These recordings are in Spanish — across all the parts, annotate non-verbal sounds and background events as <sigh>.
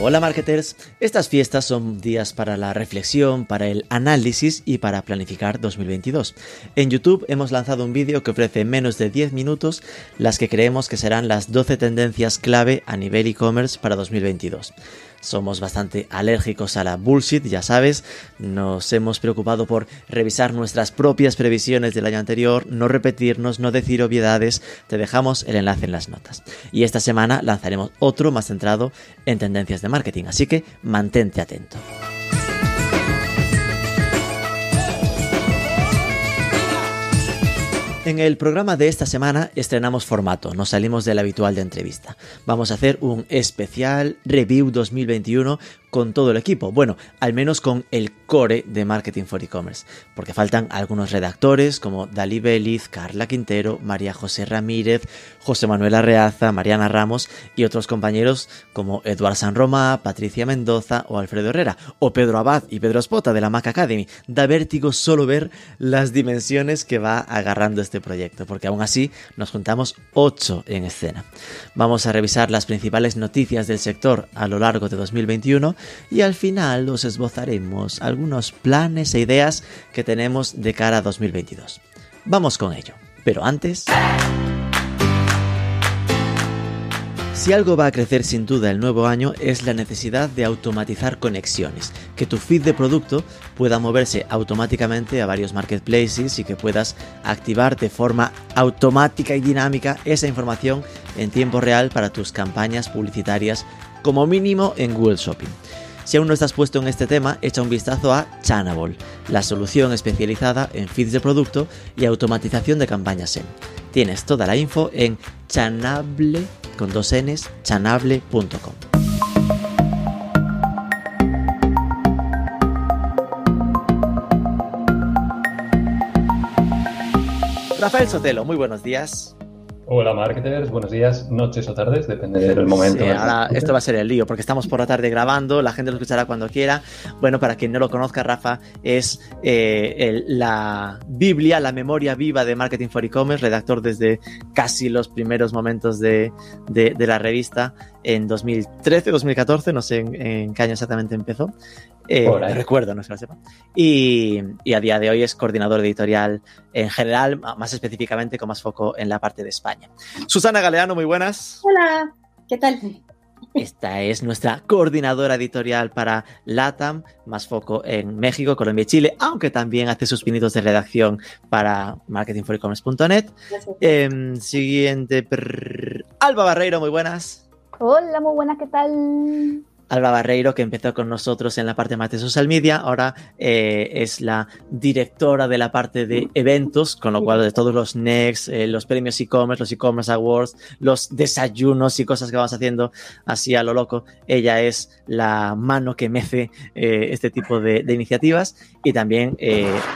Hola marketers, estas fiestas son días para la reflexión, para el análisis y para planificar 2022. En YouTube hemos lanzado un vídeo que ofrece en menos de 10 minutos las que creemos que serán las 12 tendencias clave a nivel e-commerce para 2022 somos bastante alérgicos a la bullshit, ya sabes, nos hemos preocupado por revisar nuestras propias previsiones del año anterior, no repetirnos, no decir obviedades, te dejamos el enlace en las notas. Y esta semana lanzaremos otro más centrado en tendencias de marketing, así que mantente atento. En el programa de esta semana estrenamos formato, nos salimos del habitual de entrevista. Vamos a hacer un especial review 2021 con todo el equipo. Bueno, al menos con el core de Marketing for E-Commerce, porque faltan algunos redactores como Dali Beliz, Carla Quintero, María José Ramírez, José Manuel Arreaza, Mariana Ramos y otros compañeros como Eduard San Romá, Patricia Mendoza o Alfredo Herrera, o Pedro Abad y Pedro Espota de la Mac Academy. Da vértigo solo ver las dimensiones que va agarrando este proyecto, porque aún así nos juntamos 8 en escena. Vamos a revisar las principales noticias del sector a lo largo de 2021 y al final os esbozaremos algunos planes e ideas que tenemos de cara a 2022. Vamos con ello. Pero antes... Si algo va a crecer sin duda el nuevo año es la necesidad de automatizar conexiones, que tu feed de producto pueda moverse automáticamente a varios marketplaces y que puedas activar de forma automática y dinámica esa información en tiempo real para tus campañas publicitarias como mínimo en Google Shopping. Si aún no estás puesto en este tema, echa un vistazo a Chanable, la solución especializada en feeds de producto y automatización de campañas SEM. Tienes toda la info en chanable con dos n's chanable.com. Rafael Sotelo, muy buenos días. Hola marketers, buenos días, noches o tardes, depende del momento. Sí, ahora esto va a ser el lío, porque estamos por la tarde grabando, la gente lo escuchará cuando quiera. Bueno, para quien no lo conozca, Rafa es eh, la Biblia, la memoria viva de Marketing for E-Commerce, redactor desde casi los primeros momentos de, de, de la revista en 2013, 2014, no sé en, qué año exactamente empezó. Eh, recuerdo, no sé lo sepa. Y, y, a día de hoy es coordinador editorial en general, más específicamente con más foco en la parte de España. Susana Galeano, muy buenas. Hola, ¿qué tal? Esta es nuestra coordinadora editorial para LATAM, más foco en México, Colombia y Chile, aunque también hace sus pinitos de redacción para marketingforecommerce.net. Eh, siguiente, prrr, Alba Barreiro, muy buenas. Hola, muy buenas, ¿qué tal? Alba Barreiro, que empezó con nosotros en la parte más de social media, ahora eh, es la directora de la parte de eventos, con lo cual de todos los Next, eh, los premios e-commerce, los e-commerce awards, los desayunos y cosas que vamos haciendo así a lo loco, ella es la mano que mece eh, este tipo de, de, iniciativas y también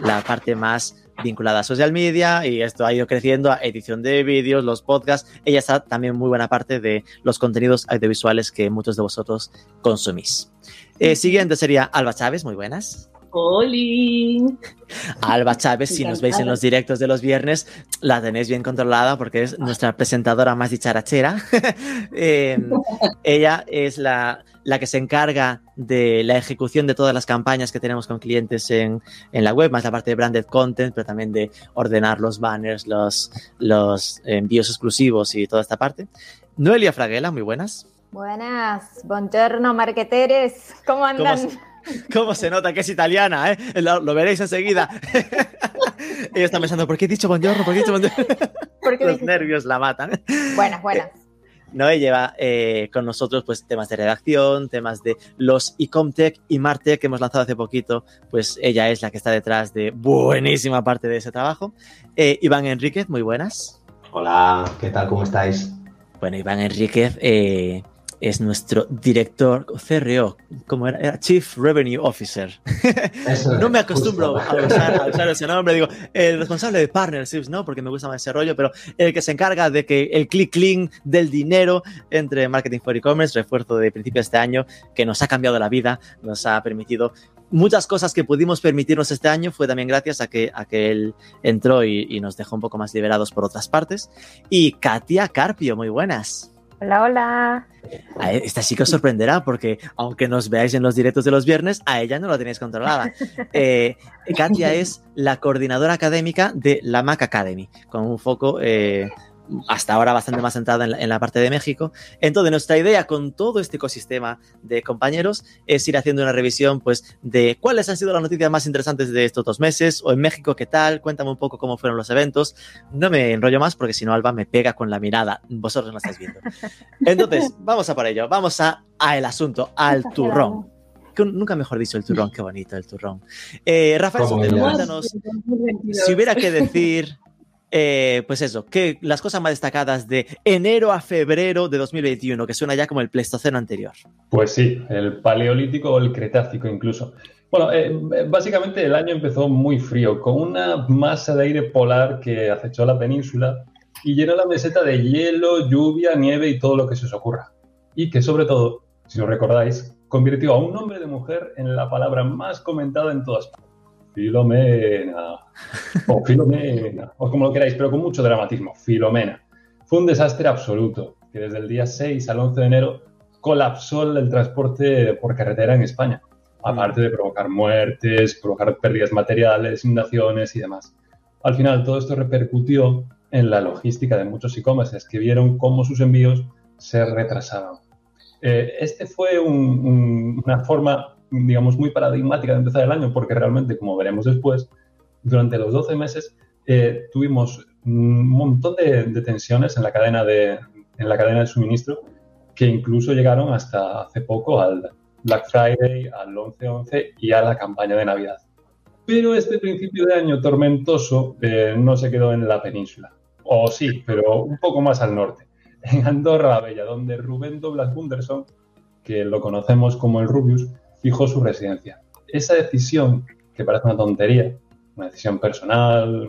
la parte más vinculada a social media y esto ha ido creciendo a edición de vídeos, los podcasts. Ella está también muy buena parte de los contenidos audiovisuales que muchos de vosotros consumís. Eh, siguiente sería Alba Chávez, muy buenas. ¡Holi! Alba Chávez, si nos veis en los directos de los viernes, la tenéis bien controlada porque es nuestra presentadora más dicharachera. <laughs> eh, ella es la, la, que se encarga de la ejecución de todas las campañas que tenemos con clientes en, en, la web, más la parte de branded content, pero también de ordenar los banners, los, los envíos exclusivos y toda esta parte. Noelia Fraguela, muy buenas. Buenas, buongiorno marqueteres, ¿cómo andan? ¿Cómo ¿Cómo se nota que es italiana? ¿eh? Lo, lo veréis enseguida. <laughs> Ella está pensando, ¿por qué he dicho buongiorno? ¿Por qué he dicho buongiorno? Los nervios la matan. Buenas, buenas. Noé lleva eh, con nosotros pues temas de redacción, temas de los Ecomtech y Martech que hemos lanzado hace poquito, pues ella es la que está detrás de buenísima parte de ese trabajo. Eh, Iván Enríquez, muy buenas. Hola, ¿qué tal? ¿Cómo estáis? Bueno, Iván Enríquez eh, es nuestro director CRO, como era, era Chief Revenue Officer. Eso no me acostumbro a usar, a usar ese nombre, digo, el responsable de partnerships, ¿no? Porque me gusta más ese rollo, pero el que se encarga de que el click clean del dinero entre Marketing for E-Commerce, refuerzo de principio de este año, que nos ha cambiado la vida, nos ha permitido muchas cosas que pudimos permitirnos este año, fue también gracias a que, a que él entró y, y nos dejó un poco más liberados por otras partes. Y Katia Carpio, muy buenas. Hola, hola. A e- esta sí que os sorprenderá porque aunque nos veáis en los directos de los viernes, a ella no la tenéis controlada. <laughs> Eh, Katia es la coordinadora académica de la Mac Academy, con un foco eh, hasta ahora bastante más centrado en la, en la parte de México. Entonces, nuestra idea con todo este ecosistema de compañeros es ir haciendo una revisión pues, de cuáles han sido las noticias más interesantes de estos dos meses, o en México, qué tal, cuéntame un poco cómo fueron los eventos. No me enrollo más porque si no, Alba me pega con la mirada. Vosotros no estáis viendo. Entonces, <laughs> vamos a por ello. Vamos a, a el asunto, al turrón. Que Nunca mejor dicho el turrón, qué bonito el turrón. Eh, Rafael, cuéntanos, si hubiera que decir, eh, pues eso, que las cosas más destacadas de enero a febrero de 2021, que suena ya como el Pleistoceno anterior. Pues sí, el paleolítico o el cretácico incluso. Bueno, eh, básicamente el año empezó muy frío, con una masa de aire polar que acechó la península y llenó la meseta de hielo, lluvia, nieve y todo lo que se os ocurra. Y que sobre todo, si os recordáis, convirtió a un nombre de mujer en la palabra más comentada en todas partes. Filomena. O Filomena. O como lo queráis, pero con mucho dramatismo. Filomena. Fue un desastre absoluto, que desde el día 6 al 11 de enero colapsó el transporte por carretera en España. Aparte de provocar muertes, provocar pérdidas materiales, inundaciones y demás. Al final, todo esto repercutió en la logística de muchos e-commerces que vieron cómo sus envíos se retrasaban. Eh, este fue un- un- una forma, digamos, muy paradigmática de empezar el año, porque realmente, como veremos después, durante los 12 meses eh, tuvimos un montón de, tensiones en la, cadena de, en la cadena de suministro que incluso llegaron hasta hace poco al Black Friday, al 11-11 y a la campaña de Navidad. Pero este principio de año tormentoso eh, no se quedó en la península. O sí, pero un poco más al norte. En Andorra la Bella, donde Rubén Douglas Gunderson, que lo conocemos como el Rubius, fijó su residencia. Esa decisión, que parece una tontería, una decisión personal,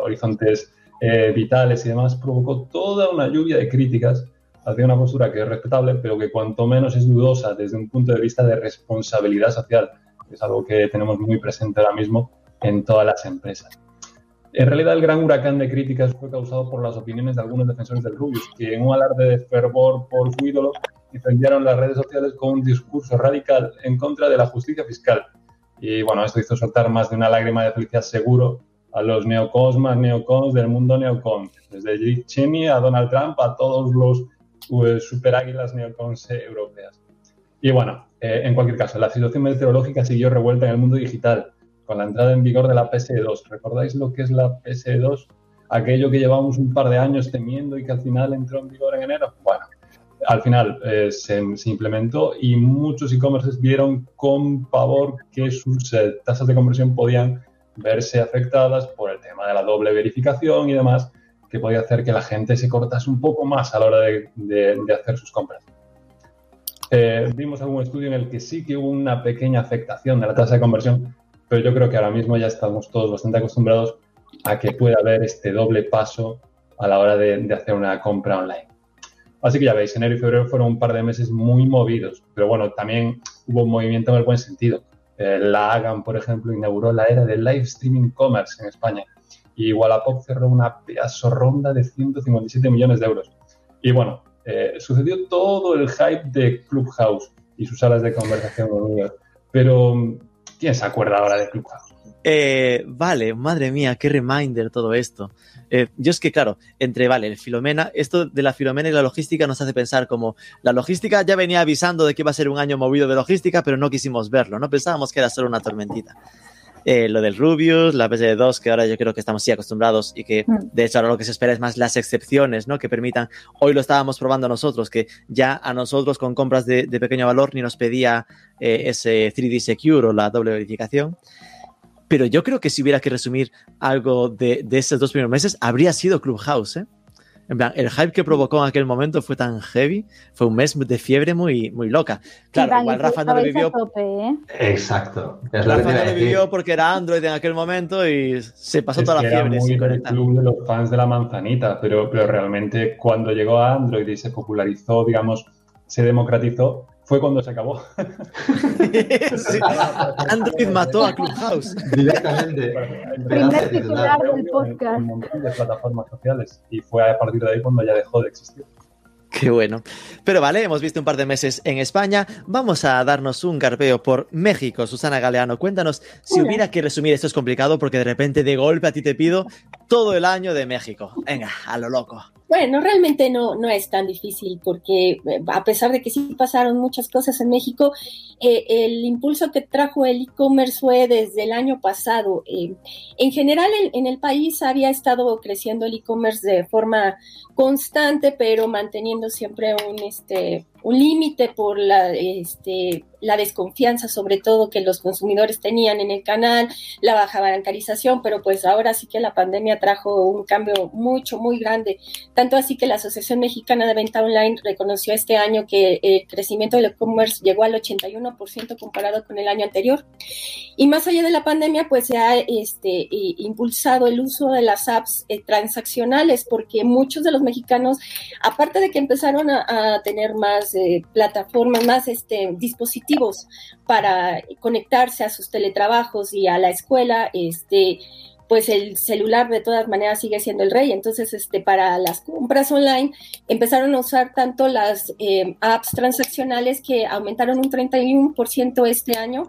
horizontes eh, vitales y demás, provocó toda una lluvia de críticas hacia una postura que es respetable, pero que cuanto menos es dudosa desde un punto de vista de responsabilidad social, que es algo que tenemos muy presente ahora mismo en todas las empresas. En realidad, el gran huracán de críticas fue causado por las opiniones de algunos defensores del Rubius, que en un alarde de fervor por su ídolo incendiaron las redes sociales con un discurso radical en contra de la justicia fiscal. Y bueno, esto hizo soltar más de una lágrima de felicidad seguro a los neocons más neocons del mundo neocon, desde Dick Cheney a Donald Trump a todos los uh, super águilas neocons eh, europeas. Y bueno, eh, en cualquier caso, la situación meteorológica siguió revuelta en el mundo digital con la entrada en vigor de la PSE2. ¿Recordáis lo que es la PSE2? Aquello que llevamos un par de años temiendo y que al final entró en vigor en enero. Bueno, al final eh, se, implementó y muchos e-commerces vieron con pavor que sus eh, tasas de conversión podían verse afectadas por el tema de la doble verificación y demás, que podía hacer que la gente se cortase un poco más a la hora de, hacer sus compras. Eh, vimos algún estudio en el que sí que hubo una pequeña afectación de la tasa de conversión, pero yo creo que ahora mismo ya estamos todos bastante acostumbrados a que pueda haber este doble paso a la hora de hacer una compra online. Así que ya veis, enero y febrero fueron un par de meses muy movidos, pero bueno, también hubo un movimiento en el buen sentido. Eh, la Hagan, por ejemplo, inauguró la era del live streaming commerce en España y Wallapop cerró una pedazo ronda de 157 millones de euros. Y bueno, eh, sucedió todo el hype de Clubhouse y sus salas de conversación unidas. Pero, ¿quién se acuerda ahora de Clubhouse? Eh, vale, madre mía, qué reminder todo esto. Eh, yo es que, claro, entre, vale, el Filomena, esto de la Filomena y la logística nos hace pensar como la logística ya venía avisando de que iba a ser un año movido de logística, pero no quisimos verlo, ¿no? Pensábamos que era solo una tormentita. Eh, lo del Rubius, la PSD2, que ahora yo creo que estamos sí acostumbrados y que de hecho ahora lo que se espera es más las excepciones, ¿no? Que permitan, hoy lo estábamos probando nosotros, que ya a nosotros con compras de, de pequeño valor ni nos pedía eh, ese 3D Secure o la doble verificación. Pero yo creo que si hubiera que resumir algo de, de esos dos primeros meses, habría sido Clubhouse, ¿eh? En plan, el hype que provocó en aquel momento fue tan heavy, fue un mes de fiebre muy, muy loca. Claro, igual Rafa no lo vivió. Tope, ¿eh? Exacto. Es Rafa no lo vivió porque era Android en aquel momento y se pasó es toda la que fiebre. Era muy sin conectar. club de los fans de la manzanita, pero, pero realmente cuando llegó a Android y se popularizó, digamos, se democratizó, fue cuando se acabó. <laughs> Sí. Android mató a Clubhouse. Directamente. Primer titular del Un podcast. montón de plataformas sociales y fue a partir de ahí cuando ya dejó de existir. Qué bueno. Pero vale, hemos visto un par de meses en España. Vamos a darnos un garpeo por México. Susana Galeano, cuéntanos, si Hola. hubiera que resumir, esto es complicado porque de repente de golpe a ti te pido todo el año de México. Venga, a lo loco. Bueno, realmente no, no es tan difícil porque eh, a pesar de que sí pasaron muchas cosas en México, eh, el impulso que trajo el e-commerce fue desde el año pasado. Eh, en general en, en, el país había estado creciendo el e-commerce de forma constante, pero manteniendo siempre un, este, un límite por la, este, la desconfianza, sobre todo que los consumidores tenían en el canal, la baja bancarización, pero pues ahora sí que la pandemia trajo un cambio mucho, muy grande. Tanto así que la Asociación Mexicana de Venta Online reconoció este año que el crecimiento del e-commerce llegó al 81% comparado con el año anterior. Y más allá de la pandemia, pues se ha este, impulsado el uso de las apps eh, transaccionales, porque muchos de los mexicanos, aparte de que empezaron a, a tener más eh, plataformas, más este, dispositivos para conectarse a sus teletrabajos y a la escuela, este, pues el celular de todas maneras sigue siendo el rey. Entonces, este, para las compras online empezaron a usar tanto las eh, apps transaccionales que aumentaron un 31% este año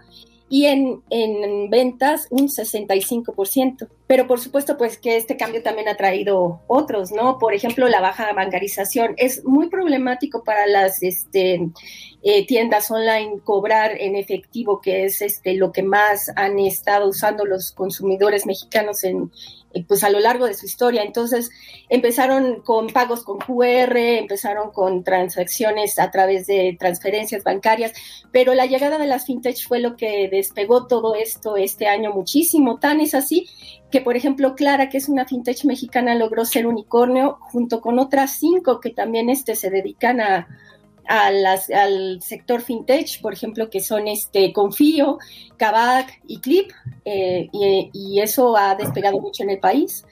y en, en, ventas un 65%. Pero por supuesto, pues que este cambio también ha traído otros, ¿no? Por ejemplo, la baja bancarización. Es muy problemático para las este, eh, tiendas online cobrar en efectivo, que es este, lo que más han estado usando los consumidores mexicanos en, pues a lo largo de su historia. Entonces empezaron con pagos con QR, empezaron con transacciones a través de transferencias bancarias, pero la llegada de las fintech fue lo que despegó todo esto este año muchísimo. Tan es así que, por ejemplo, Clara, que es una fintech mexicana, logró ser unicornio junto con otras cinco que también este, se dedican a, a las, al sector fintech, por ejemplo, que son este Confío, Kavak y Clip, eh, y, y, eso ha despegado mucho en el país.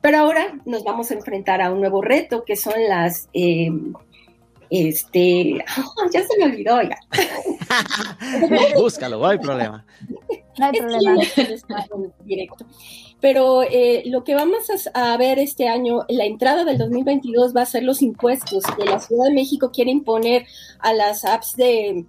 Pero ahora nos vamos a enfrentar a un nuevo reto, que son las... Eh, este, oh, <laughs> ya se me olvidó ya. <laughs> Búscalo, no hay problema. No hay problema. <laughs> Directo. Pero eh, lo que vamos a, a, ver este año, la entrada del 2022 va a ser los impuestos que la Ciudad de México quiere imponer a las apps de,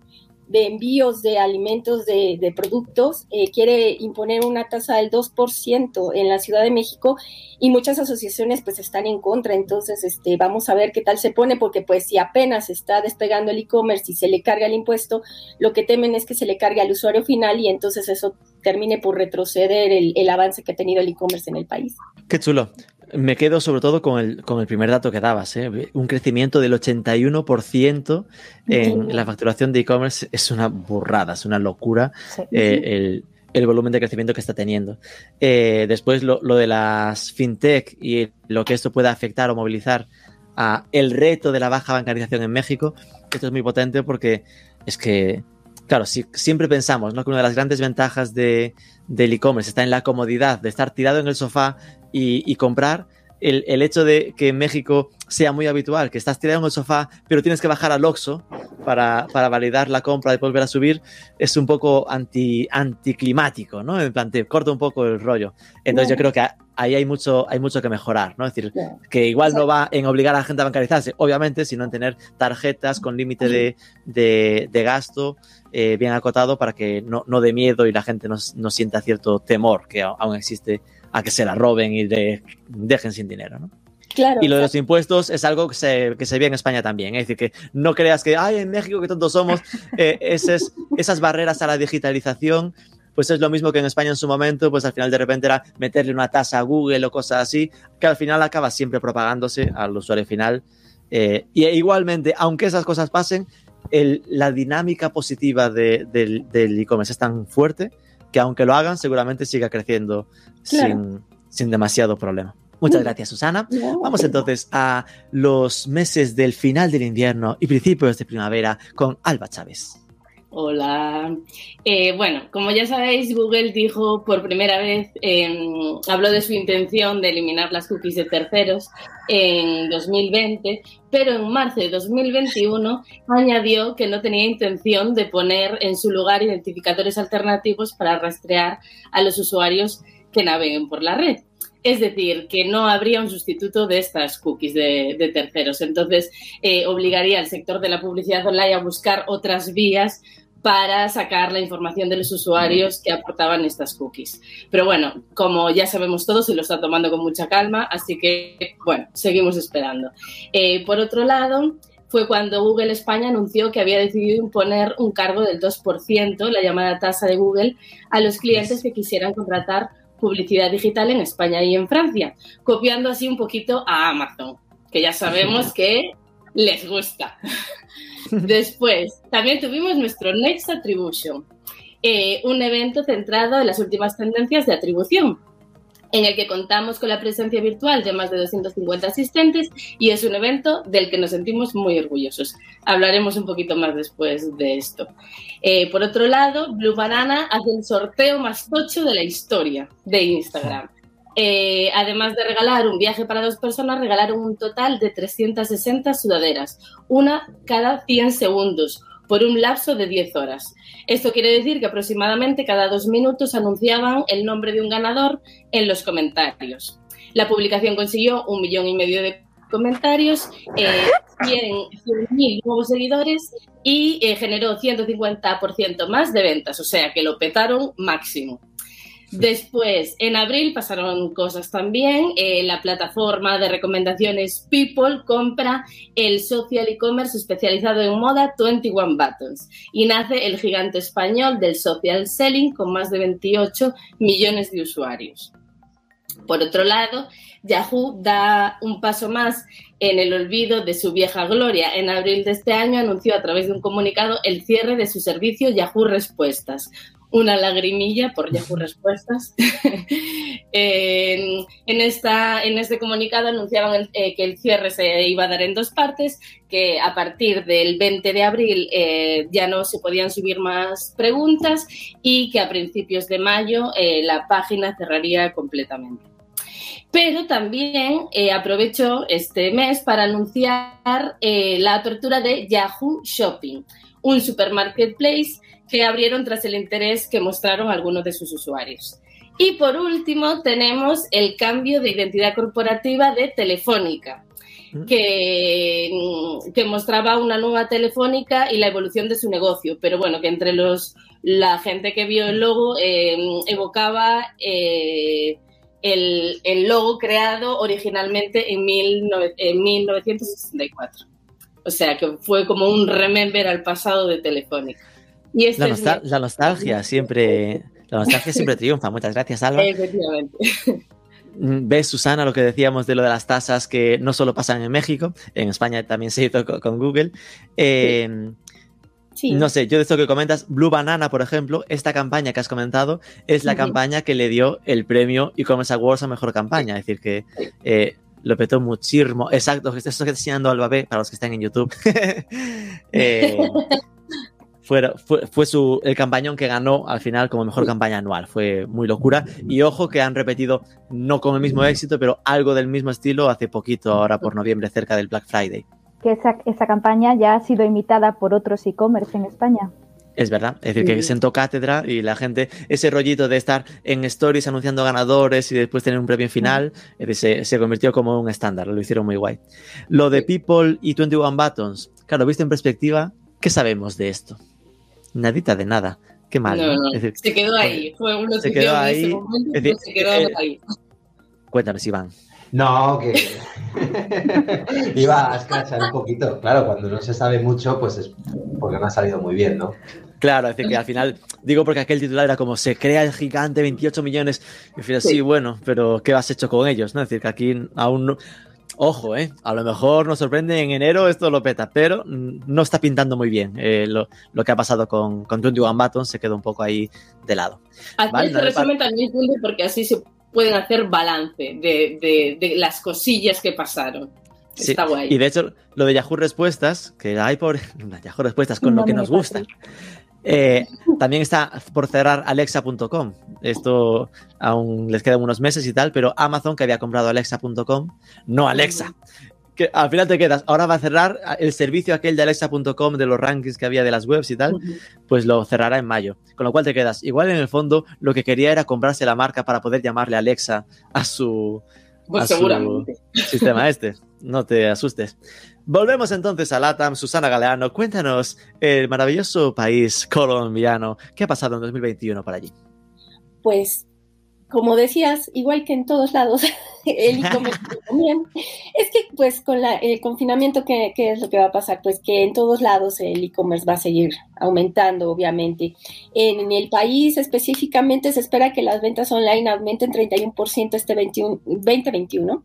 de envíos de alimentos, de, productos, eh, quiere imponer una tasa del 2% en la Ciudad de México y muchas asociaciones pues están en contra, entonces este, vamos a ver qué tal se pone, porque pues si apenas está despegando el e-commerce y se le carga el impuesto, lo que temen es que se le cargue al usuario final y entonces eso termine por retroceder el, el avance que ha tenido el e-commerce en el país. Qué chulo. Me quedo sobre todo con el, con el primer dato que dabas, ¿eh? un crecimiento del 81% en sí. la facturación de e-commerce es una burrada, es una locura sí. eh, el, el, volumen de crecimiento que está teniendo. Eh, después lo, lo, de las fintech y lo que esto puede afectar o movilizar a el reto de la baja bancarización en México, esto es muy potente porque es que claro, si, siempre pensamos ¿no? que una de las grandes ventajas de, del e-commerce está en la comodidad de estar tirado en el sofá y, y comprar. El, el, hecho de que en México sea muy habitual, que estás tirado en el sofá, pero tienes que bajar al Oxxo para, para validar la compra y volver a subir, es un poco anti, anticlimático, ¿no? En plan, te corta un poco el rollo. Entonces yo creo que ahí hay mucho, hay mucho que mejorar, ¿no? Es decir, que igual no va en obligar a la gente a bancarizarse, obviamente, sino en tener tarjetas con límite de, de, de, gasto eh, bien acotado para que no, no dé miedo y la gente no, no sienta cierto temor que aún existe a que se la roben y de, dejen sin dinero, ¿no? Claro, y lo de los impuestos es algo que se, que se ve en España también. Es decir, que no creas que, ay, en México que tontos somos, <laughs> eh, esas, esas barreras a la digitalización, pues es lo mismo que en España en su momento, pues al final de repente era meterle una tasa a Google o cosas así, que al final acaba siempre propagándose al usuario final. Eh, y igualmente, aunque esas cosas pasen, el, la dinámica positiva de, del e-commerce es tan fuerte que aunque lo hagan, seguramente siga creciendo claro. sin, sin demasiado problema. Muchas gracias, Susana. Vamos entonces a los meses del final del invierno y principios de primavera con Alba Chávez. Hola. Eh, bueno, como ya sabéis, Google dijo por primera vez, eh, habló de su intención de eliminar las cookies de terceros en 2020, pero en marzo de 2021 añadió que no tenía intención de poner en su lugar identificadores alternativos para rastrear a los usuarios que naveguen por la red. Es decir, que no habría un sustituto de estas cookies de, de terceros. Entonces, eh, obligaría al sector de la publicidad online a buscar otras vías para sacar la información de los usuarios que aportaban estas cookies. Pero bueno, como ya sabemos todos, se lo está tomando con mucha calma, así que, bueno, seguimos esperando. Eh, por otro lado, fue cuando Google España anunció que había decidido imponer un cargo del 2%, la llamada tasa de Google, a los clientes que quisieran contratar publicidad digital en España y en Francia, copiando así un poquito a Amazon, que ya sabemos que les gusta. <laughs> Después, también tuvimos nuestro Next Attribution, eh, un evento centrado en las últimas tendencias de atribución, en el que contamos con la presencia virtual de más de 250 asistentes y es un evento del que nos sentimos muy orgullosos. Hablaremos un poquito más después de esto. Eh, por otro lado, Blue Banana hace el sorteo más tocho de la historia de Instagram. <laughs> Eh, además de regalar un viaje para dos personas, regalaron un total de 360 sudaderas, una cada 100 segundos, por un lapso de 10 horas. Esto quiere decir que aproximadamente cada dos minutos anunciaban el nombre de un ganador en los comentarios. La publicación consiguió un millón y medio de comentarios, eh, 100.000 nuevos seguidores y eh, generó 150% más de ventas, o sea que lo petaron máximo. Después, en abril pasaron cosas también. Eh, la plataforma de recomendaciones People compra el social e-commerce especializado en moda 21 Buttons y nace el gigante español del social selling con más de 28 millones de usuarios. Por otro lado, Yahoo da un paso más en el olvido de su vieja gloria. En abril de este año anunció a través de un comunicado el cierre de su servicio Yahoo Respuestas, una lagrimilla por Yahoo <laughs> Respuestas. <laughs> en, en, esta, en este comunicado anunciaban eh, que el cierre se iba a dar en dos partes, que a partir del 20 de abril eh, ya no se podían subir más preguntas y que a principios de mayo eh, la página cerraría completamente. Pero también aprovechó este mes para anunciar la apertura de Yahoo Shopping, un supermarketplace que abrieron tras el interés que mostraron algunos de sus usuarios. Y por último, tenemos el cambio de identidad corporativa de Telefónica, que, que, mostraba una nueva Telefónica y la evolución de su negocio, pero bueno, que entre los la gente que vio el logo eh, evocaba eh, el, el, logo creado originalmente en, mil, en 1964. O sea, que fue como un remember al pasado de Telefónica. Y la, nostal es... la, nostalgia siempre, la nostalgia siempre <laughs> triunfa. Muchas gracias, Alba. Efectivamente. Ves, Susana, lo que decíamos de lo de las tasas que no solo pasan en México, en España también se hizo con, Google. Eh, sí. No sé, yo de esto que comentas, Blue Banana, por ejemplo, esta campaña que has comentado es la campaña que le dio el premio e-commerce awards a mejor campaña. Es decir, que eh, lo petó muchísimo. Exacto, esto que está enseñando Alba B para los que están en YouTube. <laughs> eh, <laughs> fue, fue, fue, su, el campañón que ganó al final como mejor campaña anual. Fue muy locura. Y ojo que han repetido, no con el mismo éxito, pero algo del mismo estilo hace poquito, ahora por noviembre, cerca del Black Friday. Que esa, esa campaña ya ha sido imitada por otros e-commerce en España. Es verdad, es decir, que sentó cátedra y la gente, ese rollito de estar en stories anunciando ganadores y después tener un premio final, es decir, se, se, convirtió como un estándar, lo hicieron muy guay. Lo de People y 21 Buttons, claro, visto en perspectiva, ¿qué sabemos de esto? Nadita de nada. Qué mal. No, no. Es decir, se quedó ahí. Fue una se quedó ahí. Momento, es decir, se quedó eh, ahí. Cuéntanos, Iván. No, que iba a escrachar un poquito. Claro, cuando no se sabe mucho, pues es porque no ha salido muy bien, ¿no? Claro, es decir, que al final, digo porque aquel titular era como se crea el gigante, 28 millones. Y fíjate, sí. sí, bueno, pero ¿qué has hecho con ellos? ¿no? Es decir, que aquí aún no. Ojo, ¿eh? A lo mejor nos sorprende en enero, esto lo peta, pero no está pintando muy bien eh, lo, lo, que ha pasado con, con 21 Buttons, se quedó un poco ahí de lado. ¿vale? este resumen también, porque así se pueden hacer balance de, de, de las cosillas que pasaron. Sí, Está guay. Y de hecho, lo de Yahoo Respuestas, que hay por <laughs> Yahoo Respuestas con No lo que nos gusta. Eh, también está por cerrar Alexa.com. Esto aún les quedan unos meses y tal, pero Amazon, que había comprado Alexa.com, no Alexa. Que al final te quedas. Ahora va a cerrar el servicio aquel de Alexa.com de los rankings que había de las webs y tal, pues lo cerrará en mayo. Con lo cual te quedas. Igual en el fondo lo que quería era comprarse la marca para poder llamarle Alexa a su, Pues a su sistema este. No te asustes. Volvemos entonces a LATAM. Susana Galeano, cuéntanos el maravilloso país colombiano. ¿Qué ha pasado en 2021 para allí? Pues, como decías, igual que en todos lados, <laughs> el <laughs> e-commerce también. Es que, pues, con la- el confinamiento, ¿qué, qué es lo que va a pasar? Pues que en todos lados el e-commerce va a seguir aumentando, obviamente. En el país específicamente se espera que las ventas online aumenten 31% este 21 2021.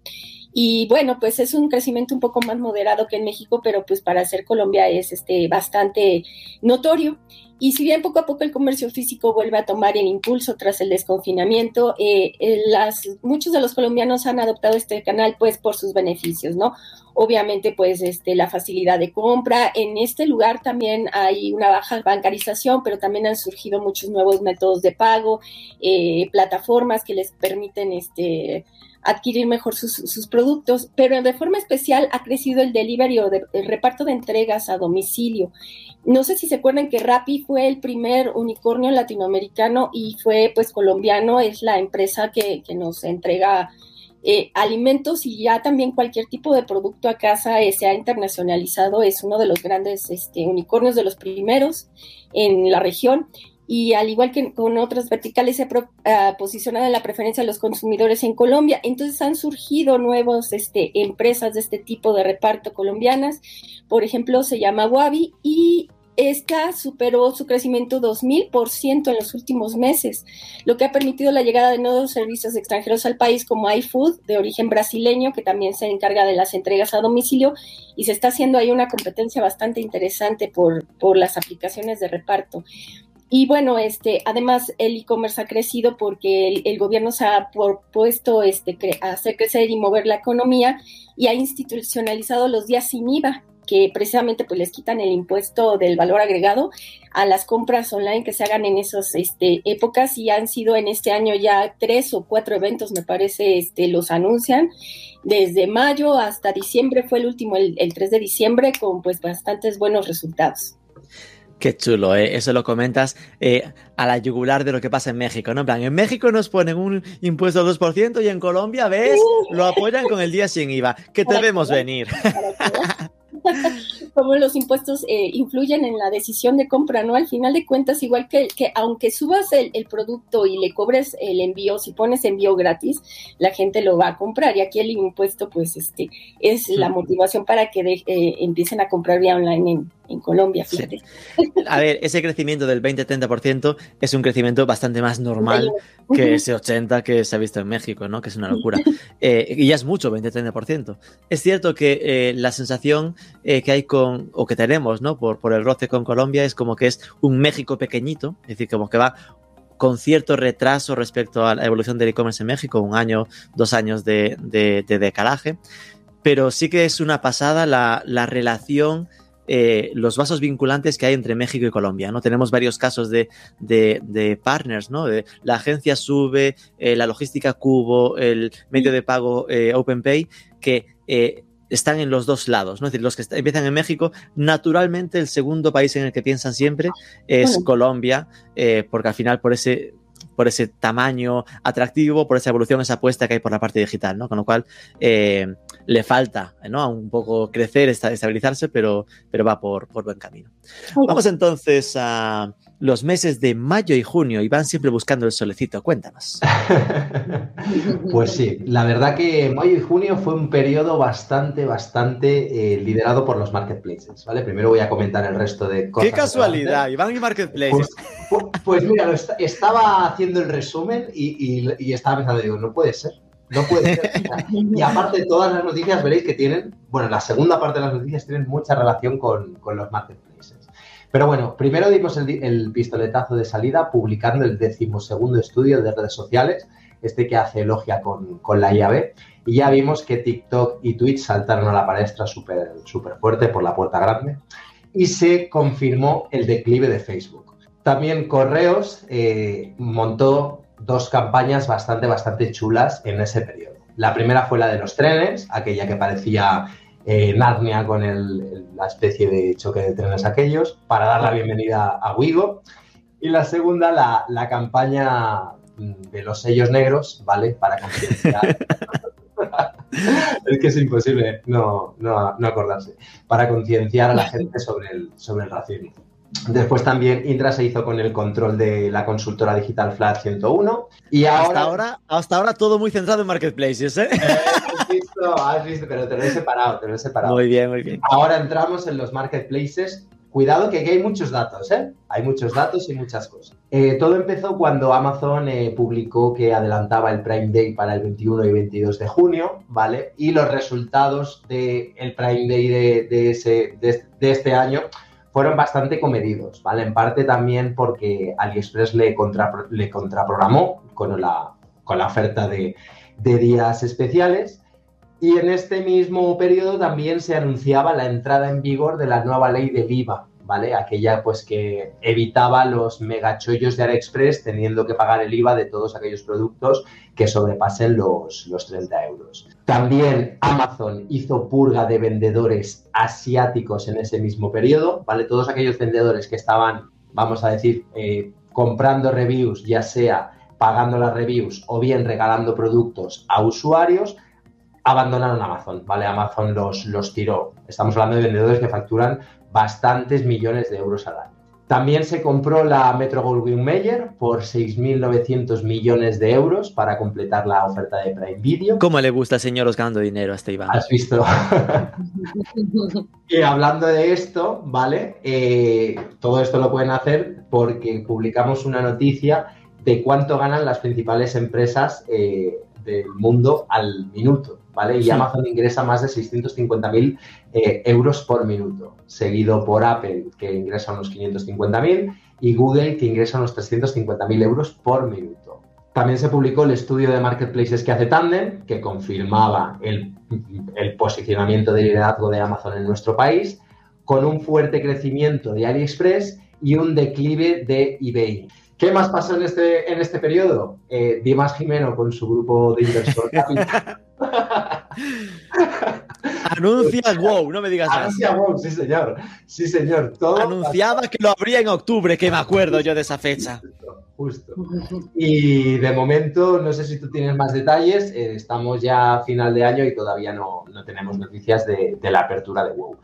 Y bueno, pues es un crecimiento un poco más moderado que en México, pero pues para ser Colombia es este bastante notorio. Y si bien poco a poco el comercio físico vuelve a tomar el impulso tras el desconfinamiento, eh, eh, las, muchos de los colombianos han adoptado este canal pues por sus beneficios, ¿no? Obviamente pues este, la facilidad de compra. En este lugar también hay una baja bancarización, pero también han surgido muchos nuevos métodos de pago, eh, plataformas que les permiten este, adquirir mejor sus, sus, productos, pero de forma especial ha crecido el delivery o el reparto de entregas a domicilio. No sé si se acuerdan que Rappi fue el primer unicornio latinoamericano y fue pues colombiano, es la empresa que, que nos entrega eh, alimentos y ya también cualquier tipo de producto a casa eh, se ha internacionalizado, es uno de los grandes este, unicornios de los primeros en la región y al igual que con otras verticales se pro, uh, posicionado en la preferencia de los consumidores en Colombia. Entonces han surgido nuevas este, empresas de este tipo de reparto colombianas. Por ejemplo, se llama Wabi y esta superó su crecimiento 2000% en los últimos meses, lo que ha permitido la llegada de nuevos servicios extranjeros al país como iFood, de origen brasileño, que también se encarga de las entregas a domicilio, y se está haciendo ahí una competencia bastante interesante por las aplicaciones de reparto. Y bueno, este, además el e-commerce ha crecido porque el, gobierno se ha propuesto este, a hacer crecer y mover la economía y ha institucionalizado los días sin IVA, que precisamente pues les quitan el impuesto del valor agregado a las compras online que se hagan en esas este, épocas y han sido en este año ya tres o cuatro eventos, me parece, este, los anuncian. Desde mayo hasta diciembre fue el último, el, el 3 de diciembre, con pues bastantes buenos resultados. Qué chulo, ¿eh? eso lo comentas eh, a la yugular de lo que pasa en México, ¿no? En plan, en México nos ponen un impuesto del 2% y en Colombia, ¿ves? Lo apoyan con el día sin IVA. Que te vemos venir. <laughs> <laughs> Cómo los impuestos eh, influyen en la decisión de compra, ¿no? Al final de cuentas, igual que, que aunque subas el, el, producto y le cobres el envío, si pones envío gratis, la gente lo va a comprar. Y aquí el impuesto, pues, este, es la motivación para que de, eh, empiecen a comprar vía online en, en Colombia, fíjate. Sí. A ver, ese crecimiento del 20-30% es un crecimiento bastante más normal que ese 80% que se ha visto en México, ¿no? Que es una locura. <laughs> Eh, y ya es mucho, 20-30%. Es cierto que eh, la sensación eh, que hay con, o que tenemos, ¿no? Por, por el roce con Colombia es como que es un México pequeñito, es decir, como que va con cierto retraso respecto a la evolución del e-commerce en México, un año, dos años de, de, de decalaje, pero sí que es una pasada la, la relación eh, los vasos vinculantes que hay entre México y Colombia. ¿no? Tenemos varios casos de, de, de partners, ¿no? De, la agencia sube, eh, la logística Cubo, el medio de pago eh, OpenPay, que eh, están en los dos lados, ¿no? Es decir, los que empiezan en México, naturalmente el segundo país en el que piensan siempre es bueno. Colombia, eh, porque al final por ese por ese tamaño atractivo, por esa evolución, esa apuesta que hay por la parte digital, ¿no? Con lo cual eh, le falta, ¿no? Un poco crecer, estabilizarse, pero, pero va por, por buen camino. Vamos entonces a los meses de mayo y junio y van siempre buscando el solecito. Cuéntanos. <laughs> pues sí, la verdad que mayo y junio fue un periodo bastante, bastante eh, liderado por los marketplaces, ¿vale? Primero voy a comentar el resto de cosas. ¡Qué casualidad! Iván y marketplaces. Pues, pues mira, est estaba haciendo el resumen y, y, y estaba pensando, digo, no puede ser. No puede ser. Y aparte, todas las noticias veréis que tienen, bueno, la segunda parte de las noticias tienen mucha relación con, con los marketplaces. Pero bueno, primero dimos el, pistoletazo de salida publicando el decimosegundo estudio de redes sociales este que hace logia con, con la llave. Y ya vimos que TikTok y Twitch saltaron a la palestra súper super fuerte por la puerta grande y se confirmó el declive de Facebook. También Correos eh, montó dos campañas bastante, bastante chulas en ese periodo. La primera fue la de los trenes, aquella que parecía eh, Narnia con el, la especie de choque de trenes aquellos, para dar la bienvenida a Wigo. Y la segunda, la, la campaña de los sellos negros, ¿vale? Para concienciar. <laughs> es que es imposible no, no, no acordarse. Para concienciar a la gente sobre el, sobre el racismo. Después también Indra se hizo con el control de la consultora digital Flat 101 y ahora... Hasta ahora, hasta ahora todo muy centrado en marketplaces, ¿eh? Eh, has visto, has visto, pero te lo he separado, te lo he separado. Muy bien, muy bien. Ahora entramos en los marketplaces. Cuidado que aquí hay muchos datos, ¿eh? Hay muchos datos y muchas cosas. Eh, todo empezó cuando Amazon eh, publicó que adelantaba el Prime Day para el 21 y 22 de junio, ¿vale? Y los resultados del Prime Day de, de ese, de, de este año fueron bastante comedidos, ¿vale? En parte también porque AliExpress le, contra, le contraprogramó con la, con la oferta de, de, días especiales y en este mismo periodo también se anunciaba la entrada en vigor de la nueva ley del IVA, ¿vale? Aquella pues que evitaba los megachollos de AliExpress teniendo que pagar el IVA de todos aquellos productos que sobrepasen los, los 30 euros. También Amazon hizo purga de vendedores asiáticos en ese mismo periodo, ¿vale? Todos aquellos vendedores que estaban, vamos a decir, eh, comprando reviews, ya sea pagando las reviews o bien regalando productos a usuarios, abandonaron Amazon, ¿vale? Amazon los, los tiró. Estamos hablando de vendedores que facturan bastantes millones de euros al año. También se compró la Metro Goldwyn Mayer por 6.900 millones de euros para completar la oferta de Prime Video. ¿Cómo le gusta, señor, ganando dinero a este Iván? ¿Has visto? <laughs> y hablando de esto, ¿vale? Eh, todo esto lo pueden hacer porque publicamos una noticia de cuánto ganan las principales empresas eh, del mundo al minuto. ¿vale? Y sí. Amazon ingresa más de 650.000 eh, euros por minuto, seguido por Apple, que ingresa unos 550.000, y Google, que ingresa unos 350.000 euros por minuto. También se publicó el estudio de marketplaces que hace Tandem, que confirmaba el, el posicionamiento de liderazgo de Amazon en nuestro país, con un fuerte crecimiento de AliExpress y un declive de eBay. ¿Qué más pasó en este, en este periodo? Eh, Dimas Jimeno con su grupo de inversor capital. <laughs> Anuncia wow, no me digas más. Anuncia wow, sí señor. Sí señor. Todo Anunciaba pasó. que lo habría en octubre, que me acuerdo yo de esa fecha. Justo. Y de momento, no sé si tú tienes más detalles, eh, estamos ya a final de año y todavía no, no tenemos noticias de, de la apertura de WoW.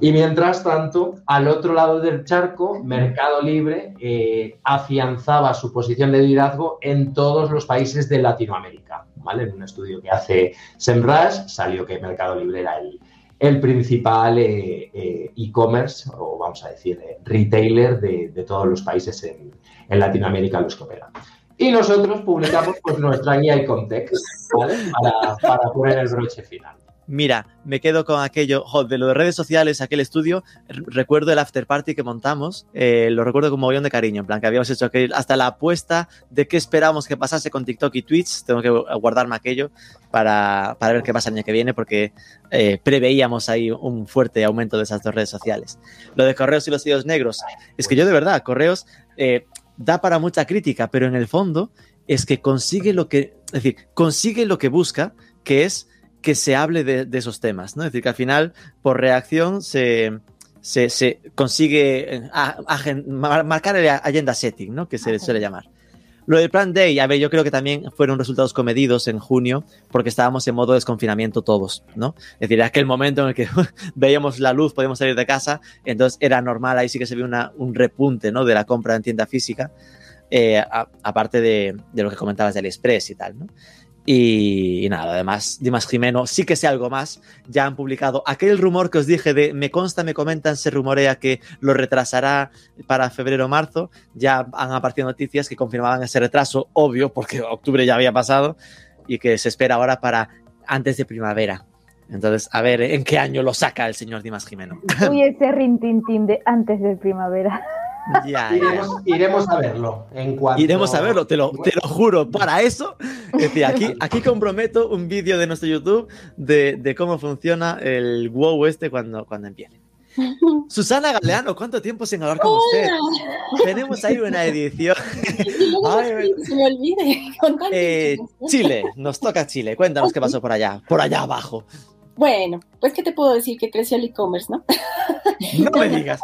Y mientras tanto, al otro lado del charco, Mercado Libre eh, afianzaba su posición de liderazgo en todos los países de Latinoamérica. ¿vale? En un estudio que hace SEMrush salió que Mercado Libre era el, el principal e-commerce, eh, eh, o vamos a decir, retailer de, todos los países en, Latinoamérica los que operan. Y nosotros publicamos pues, nuestra guía y context ¿vale? para, para poner el broche final. Mira, me quedo con aquello, de lo de redes sociales, aquel estudio, recuerdo el after party que montamos, eh, lo recuerdo con mogollón de cariño, en plan que habíamos hecho aquel, hasta la apuesta de qué esperábamos que pasase con TikTok y Twitch, tengo que guardarme aquello para, para ver qué pasa el año que viene, porque eh, preveíamos ahí un fuerte aumento de esas dos redes sociales. Lo de correos y los sellos negros, es que yo de verdad, correos eh, da para mucha crítica, pero en el fondo es que consigue lo que, es decir, consigue lo que busca, que es que se hable de, de, esos temas, ¿no? Es decir, que al final, por reacción, se, se, se consigue a, a, marcar el agenda setting, ¿no? Que se suele llamar. Lo del Plan Day, a ver, yo creo que también fueron resultados comedidos en junio, porque estábamos en modo desconfinamiento todos, ¿no? Es decir, aquel momento en el que <laughs> veíamos la luz, podíamos salir de casa, entonces era normal, ahí sí que se vio una, un repunte, ¿no? De la compra en tienda física, eh, aparte de, de, lo que comentabas de AliExpress y tal, ¿no? Y, nada, además, Dimas Jimeno sí que sé algo más. Ya han publicado aquel rumor que os dije de me consta, me comentan, se rumorea que lo retrasará para febrero o marzo. Ya han aparecido noticias que confirmaban ese retraso, obvio, porque octubre ya había pasado y que se espera ahora para antes de primavera. Entonces, a ver en qué año lo saca el señor Dimas Jimeno. Uy, ese rintintín de antes de primavera. Ya, ya. Iremos, iremos a verlo en cuanto... Iremos a verlo, te lo, te lo juro. Para eso, es decir, aquí, aquí comprometo un vídeo de nuestro YouTube de, de cómo funciona el WoW este cuando, cuando empiece. <laughs> Susana Galeano, ¿cuánto tiempo sin hablar con usted? Tenemos ahí una edición. Ay, se me olvide. Eh. Chile, nos toca Chile. Cuéntanos qué pasó por allá, por allá abajo. Bueno, pues qué te puedo decir que creció el e-commerce, ¿no? No me <laughs> digas.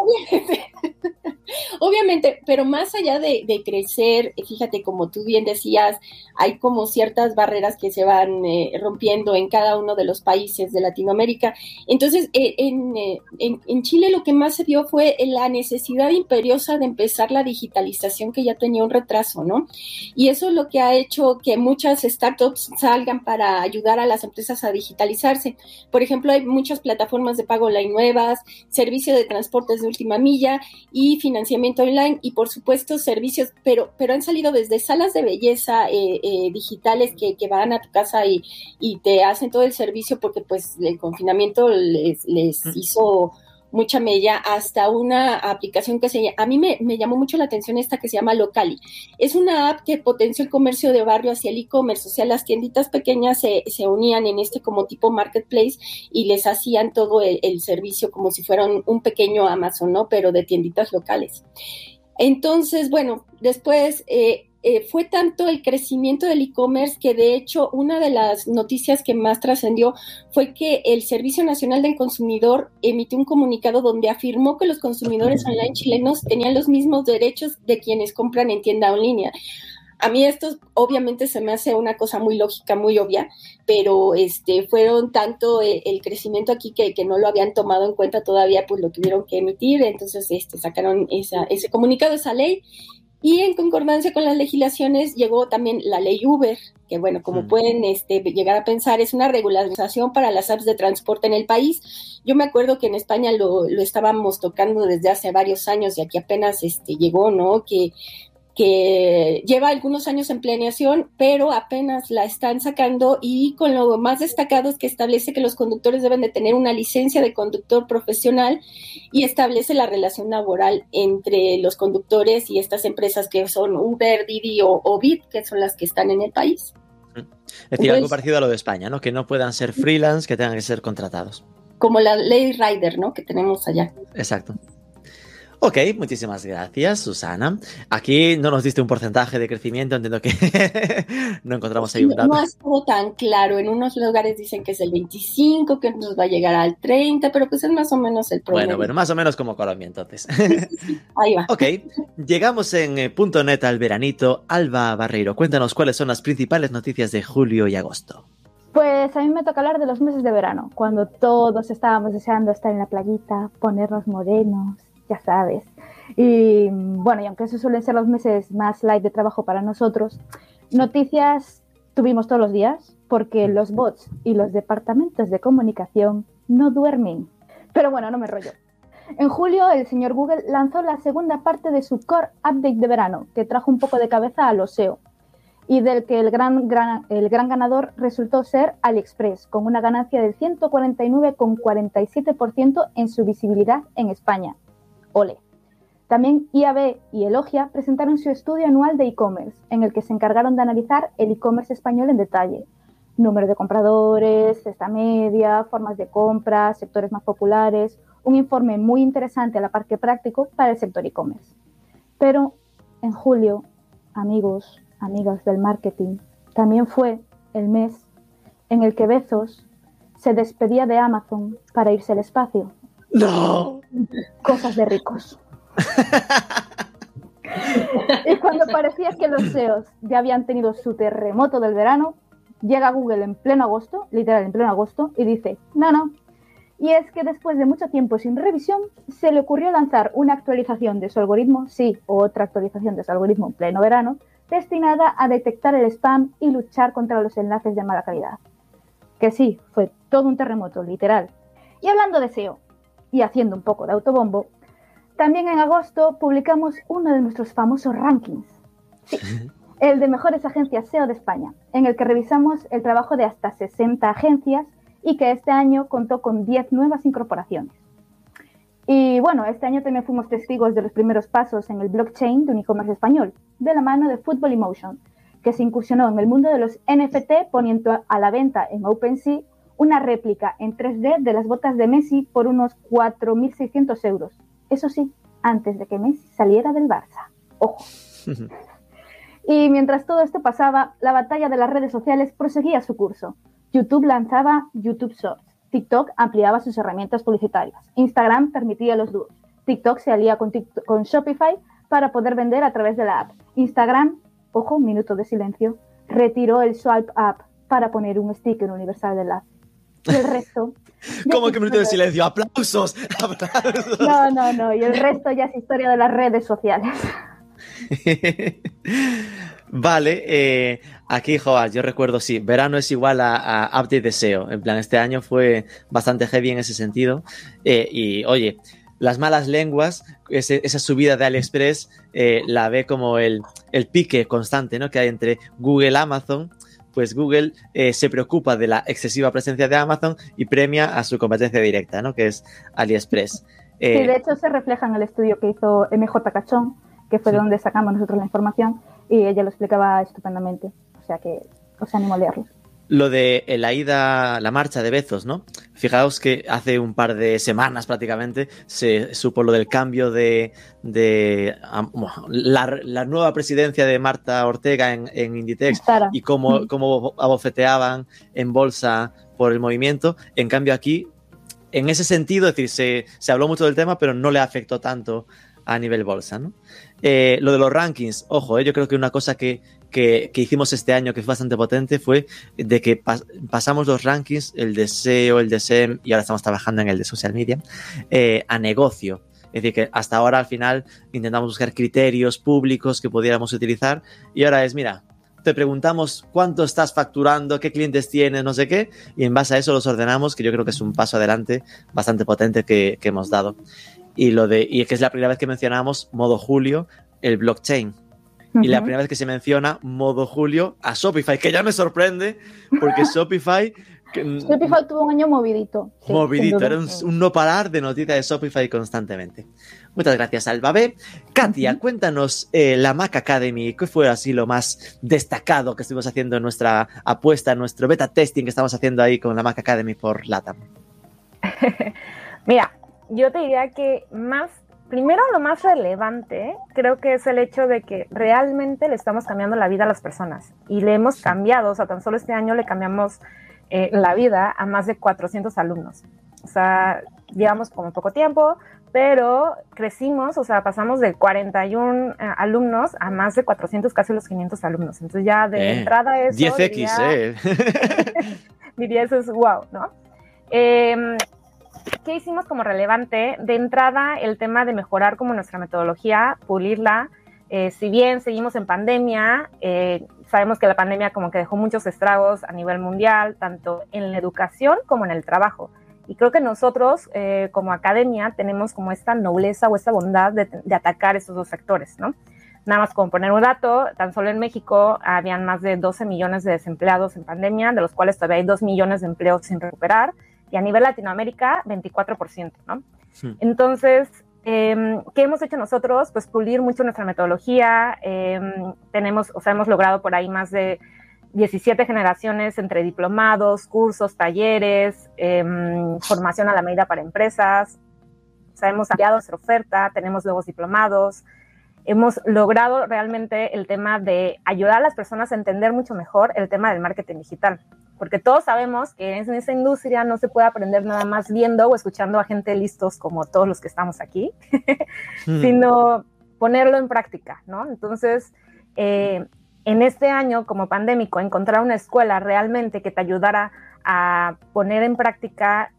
Obviamente, pero más allá de, crecer, eh, fíjate, como tú bien decías, hay como ciertas barreras que se van eh, rompiendo en cada uno de los países de Latinoamérica. Entonces, eh, en, eh, en- Chile lo que más se vio fue la necesidad imperiosa de empezar la digitalización que ya tenía un retraso, ¿no? Y eso es lo que ha hecho que muchas startups salgan para ayudar a las empresas a digitalizarse. Por ejemplo, hay muchas plataformas de pago online nuevas, servicio de transportes de última milla y financiamiento online y por supuesto servicios, pero, pero han salido desde salas de belleza eh, eh, digitales que, que van a tu casa y, y te hacen todo el servicio porque pues el confinamiento les, les hizo mucha mella hasta una aplicación que se llama, a mí me, me llamó mucho la atención esta que se llama Locali. Es una app que potencia el comercio de barrio hacia el e-commerce, o sea, las tienditas pequeñas se, se unían en este como tipo marketplace y les hacían todo el, el servicio como si fueran un pequeño Amazon, ¿no? Pero de tienditas locales. Entonces, bueno, después eh, eh, fue tanto el crecimiento del e-commerce que de hecho una de las noticias que más trascendió fue que el Servicio Nacional del Consumidor emitió un comunicado donde afirmó que los consumidores online chilenos tenían los mismos derechos de quienes compran en tienda en línea. A mí esto obviamente se me hace una cosa muy lógica, muy obvia, pero este fueron tanto el crecimiento aquí que, que no lo habían tomado en cuenta todavía, pues lo tuvieron que emitir, entonces este, sacaron esa, ese comunicado, esa ley, y en concordancia con las legislaciones llegó también la ley Uber, que bueno, como Mm. pueden este, llegar a pensar, es una regularización para las apps de transporte en el país. Yo me acuerdo que en España lo, lo estábamos tocando desde hace varios años y aquí apenas este, llegó, ¿no? Que que lleva algunos años en planeación, pero apenas la están sacando y con lo más destacado es que establece que los conductores deben de tener una licencia de conductor profesional y establece la relación laboral entre los conductores y estas empresas que son Uber, Didi o, o Bit, que son las que están en el país. Es decir, algo parecido a lo de España, ¿no? Que no puedan ser freelance, que tengan que ser contratados. Como la ley Rider, ¿no? Que tenemos allá. Exacto. Ok, muchísimas gracias, Susana. Aquí no nos diste un porcentaje de crecimiento, entiendo que <laughs> no encontramos ahí un No, dato. no ha estado tan claro. En unos lugares dicen que es el 25, que nos va a llegar al 30, pero pues es más o menos el promedio. Bueno, bueno, más o menos como Colombia entonces. Ahí va. ok, llegamos en eh, punto net al veranito. Alba Barreiro, cuéntanos cuáles son las principales noticias de julio y agosto. Pues a mí me toca hablar de los meses de verano, cuando todos estábamos deseando estar en la playita, ponernos morenos, ya sabes. Y bueno, y aunque esos suelen ser los meses más light de trabajo para nosotros, noticias tuvimos todos los días, porque los bots y los departamentos de comunicación no duermen. Pero bueno, no me rollo. En julio, el señor Google lanzó la segunda parte de su Core Update de verano, que trajo un poco de cabeza a los SEO y del que el gran, gran- el gran ganador resultó ser AliExpress, con una ganancia del 149,47% en su visibilidad en España. Ole. También IAB y Elogia presentaron su estudio anual de e-commerce, en el que se encargaron de analizar el e-commerce español en detalle. Número de compradores, cesta media, formas de compra, sectores más populares, un informe muy interesante a la par que práctico para el sector e-commerce. Pero en julio, amigos, amigas del marketing, también fue el mes en el que Bezos se despedía de Amazon para irse al espacio. ¡No! Cosas de ricos. y cuando parecía que los SEOs ya habían tenido su terremoto del verano, llega Google en pleno agosto, literal en pleno agosto, y dice, no, no. Y es que después de mucho tiempo sin revisión, se le ocurrió lanzar una actualización de su algoritmo, sí, otra actualización de su algoritmo en pleno verano, destinada a detectar el spam y luchar contra los enlaces de mala calidad. Que sí, fue todo un terremoto, literal. Y hablando de SEO, y haciendo un poco de autobombo, también en agosto publicamos uno de nuestros famosos rankings. Sí, el de mejores agencias SEO de España, en el que revisamos el trabajo de hasta 60 agencias y que este año contó con 10 nuevas incorporaciones. Y bueno, este año también fuimos testigos de los primeros pasos en el blockchain de un e-commerce español, de la mano de Football Emotion, que se incursionó en el mundo de los NFT poniendo a la venta en OpenSea una réplica en 3D de las botas de Messi por unos 4.600 euros. Eso sí, antes de que Messi saliera del Barça. Ojo. <laughs> y mientras todo esto pasaba, la batalla de las redes sociales proseguía su curso. YouTube lanzaba YouTube Shorts. TikTok ampliaba sus herramientas publicitarias. Instagram permitía los dúos. TikTok se alía con, con Shopify para poder vender a través de la app. Instagram, ojo, un minuto de silencio, retiró el swipe up para poner un sticker universal de la app. <laughs> Y el resto. ¿Cómo que minuto de silencio? ¡Aplausos! <laughs> ¡Aplausos! No, no, no. Y el resto ya es historia de las redes sociales. <laughs> vale, eh, aquí, Joas, yo recuerdo, sí, verano es igual a, update deseo. En plan, este año fue bastante heavy en ese sentido. Eh, y oye, las malas lenguas, esa subida de AliExpress, eh, la ve como el, el, pique constante ¿no? que hay entre Google y Amazon pues Google eh, se preocupa de la excesiva presencia de Amazon y premia a su competencia directa, ¿no? Que es AliExpress. sí, de eh, hecho se refleja en el estudio que hizo MJ Cachón, que fue de donde sacamos nosotros la información, y ella lo explicaba estupendamente. O sea que os animo a leerlo lo de la ida, la marcha de Bezos, ¿no? Fijaos que hace un par de semanas prácticamente se supo lo del cambio de, la, nueva presidencia de Marta Ortega en, Inditex y cómo, cómo abofeteaban en bolsa por el movimiento. En cambio aquí, en ese sentido, es decir, se, se habló mucho del tema, pero no le afectó tanto a nivel bolsa, ¿no? Eh, lo de los rankings, ojo, eh, yo creo que una cosa que, que, hicimos este año que fue bastante potente fue de que pasamos los rankings, el de SEO, el de SEM y ahora estamos trabajando en el de social media, eh, a negocio. Es decir, que hasta ahora al final intentamos buscar criterios públicos que pudiéramos utilizar y ahora es, mira, te preguntamos cuánto estás facturando, qué clientes tienes, no sé qué, y en base a eso los ordenamos, que yo creo que es un paso adelante bastante potente que, que hemos dado y lo de y que es la primera vez que mencionamos modo Julio, el blockchain. Y la primera vez que se menciona modo Julio a Shopify, que ya me sorprende, porque <laughs> Shopify. Shopify tuvo un año movidito. movidito, era un, no parar de noticias de Shopify constantemente. Muchas gracias, Albabe. Katia, cuéntanos eh, la Mac Academy, ¿qué fue así lo más destacado que estuvimos haciendo en nuestra apuesta, en nuestro beta testing que estamos haciendo ahí con la Mac Academy por LATAM? <laughs> Mira, yo te diría que más, primero lo más relevante creo que es el hecho de que realmente le estamos cambiando la vida a las personas y le hemos cambiado, o sea, tan solo este año le cambiamos eh, la vida a más de 400 alumnos. O sea, llevamos como poco tiempo, pero crecimos, o sea, pasamos de 41 eh, alumnos a más de 400, casi los 500 alumnos. Entonces ya de eh, entrada es... 10X, eh. <laughs> diría eso es wow, ¿no? ¿Qué hicimos como relevante? De entrada, el tema de mejorar como nuestra metodología, pulirla. Eh, si bien seguimos en pandemia, eh, sabemos que la pandemia como que dejó muchos estragos a nivel mundial, tanto en la educación como en el trabajo. Y creo que nosotros eh, como academia tenemos como esta nobleza o esta bondad de, de, atacar esos dos sectores, ¿no? Nada más como poner un dato, tan solo en México habían más de 12 millones de desempleados en pandemia, de los cuales todavía hay 2 millones de empleos sin recuperar y a nivel Latinoamérica 24%, ¿no? Entonces, em, ¿qué hemos hecho nosotros? Pues pulir mucho nuestra metodología, em, tenemos, o sea, hemos logrado por ahí más de 17 generaciones entre diplomados, cursos, talleres, em, formación a la medida para empresas, o sea, hemos ampliado nuestra oferta, tenemos nuevos diplomados, hemos logrado realmente el tema de ayudar a las personas a entender mucho mejor el tema del marketing digital porque todos sabemos que en esa industria no se puede aprender nada más viendo o escuchando a gente listos como todos los que estamos aquí, <laughs> hmm. sino ponerlo en práctica, ¿no? Entonces, eh, en este año como pandémico, encontrar una escuela realmente que te ayudara a poner en práctica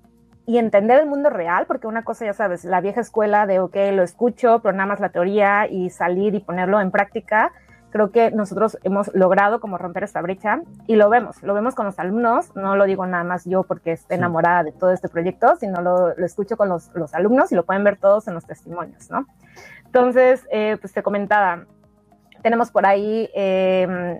y entender el mundo real, porque una cosa, ya sabes, la vieja escuela de, ok, lo escucho, pero nada más la teoría y salir y ponerlo en práctica, creo que nosotros hemos logrado como romper esta brecha y lo vemos, lo vemos con los alumnos, no lo digo nada más yo porque estoy enamorada de todo este proyecto, sino lo, escucho con los, alumnos y lo pueden ver todos en los testimonios, ¿no? Entonces, eh, pues te comentaba, tenemos por ahí em,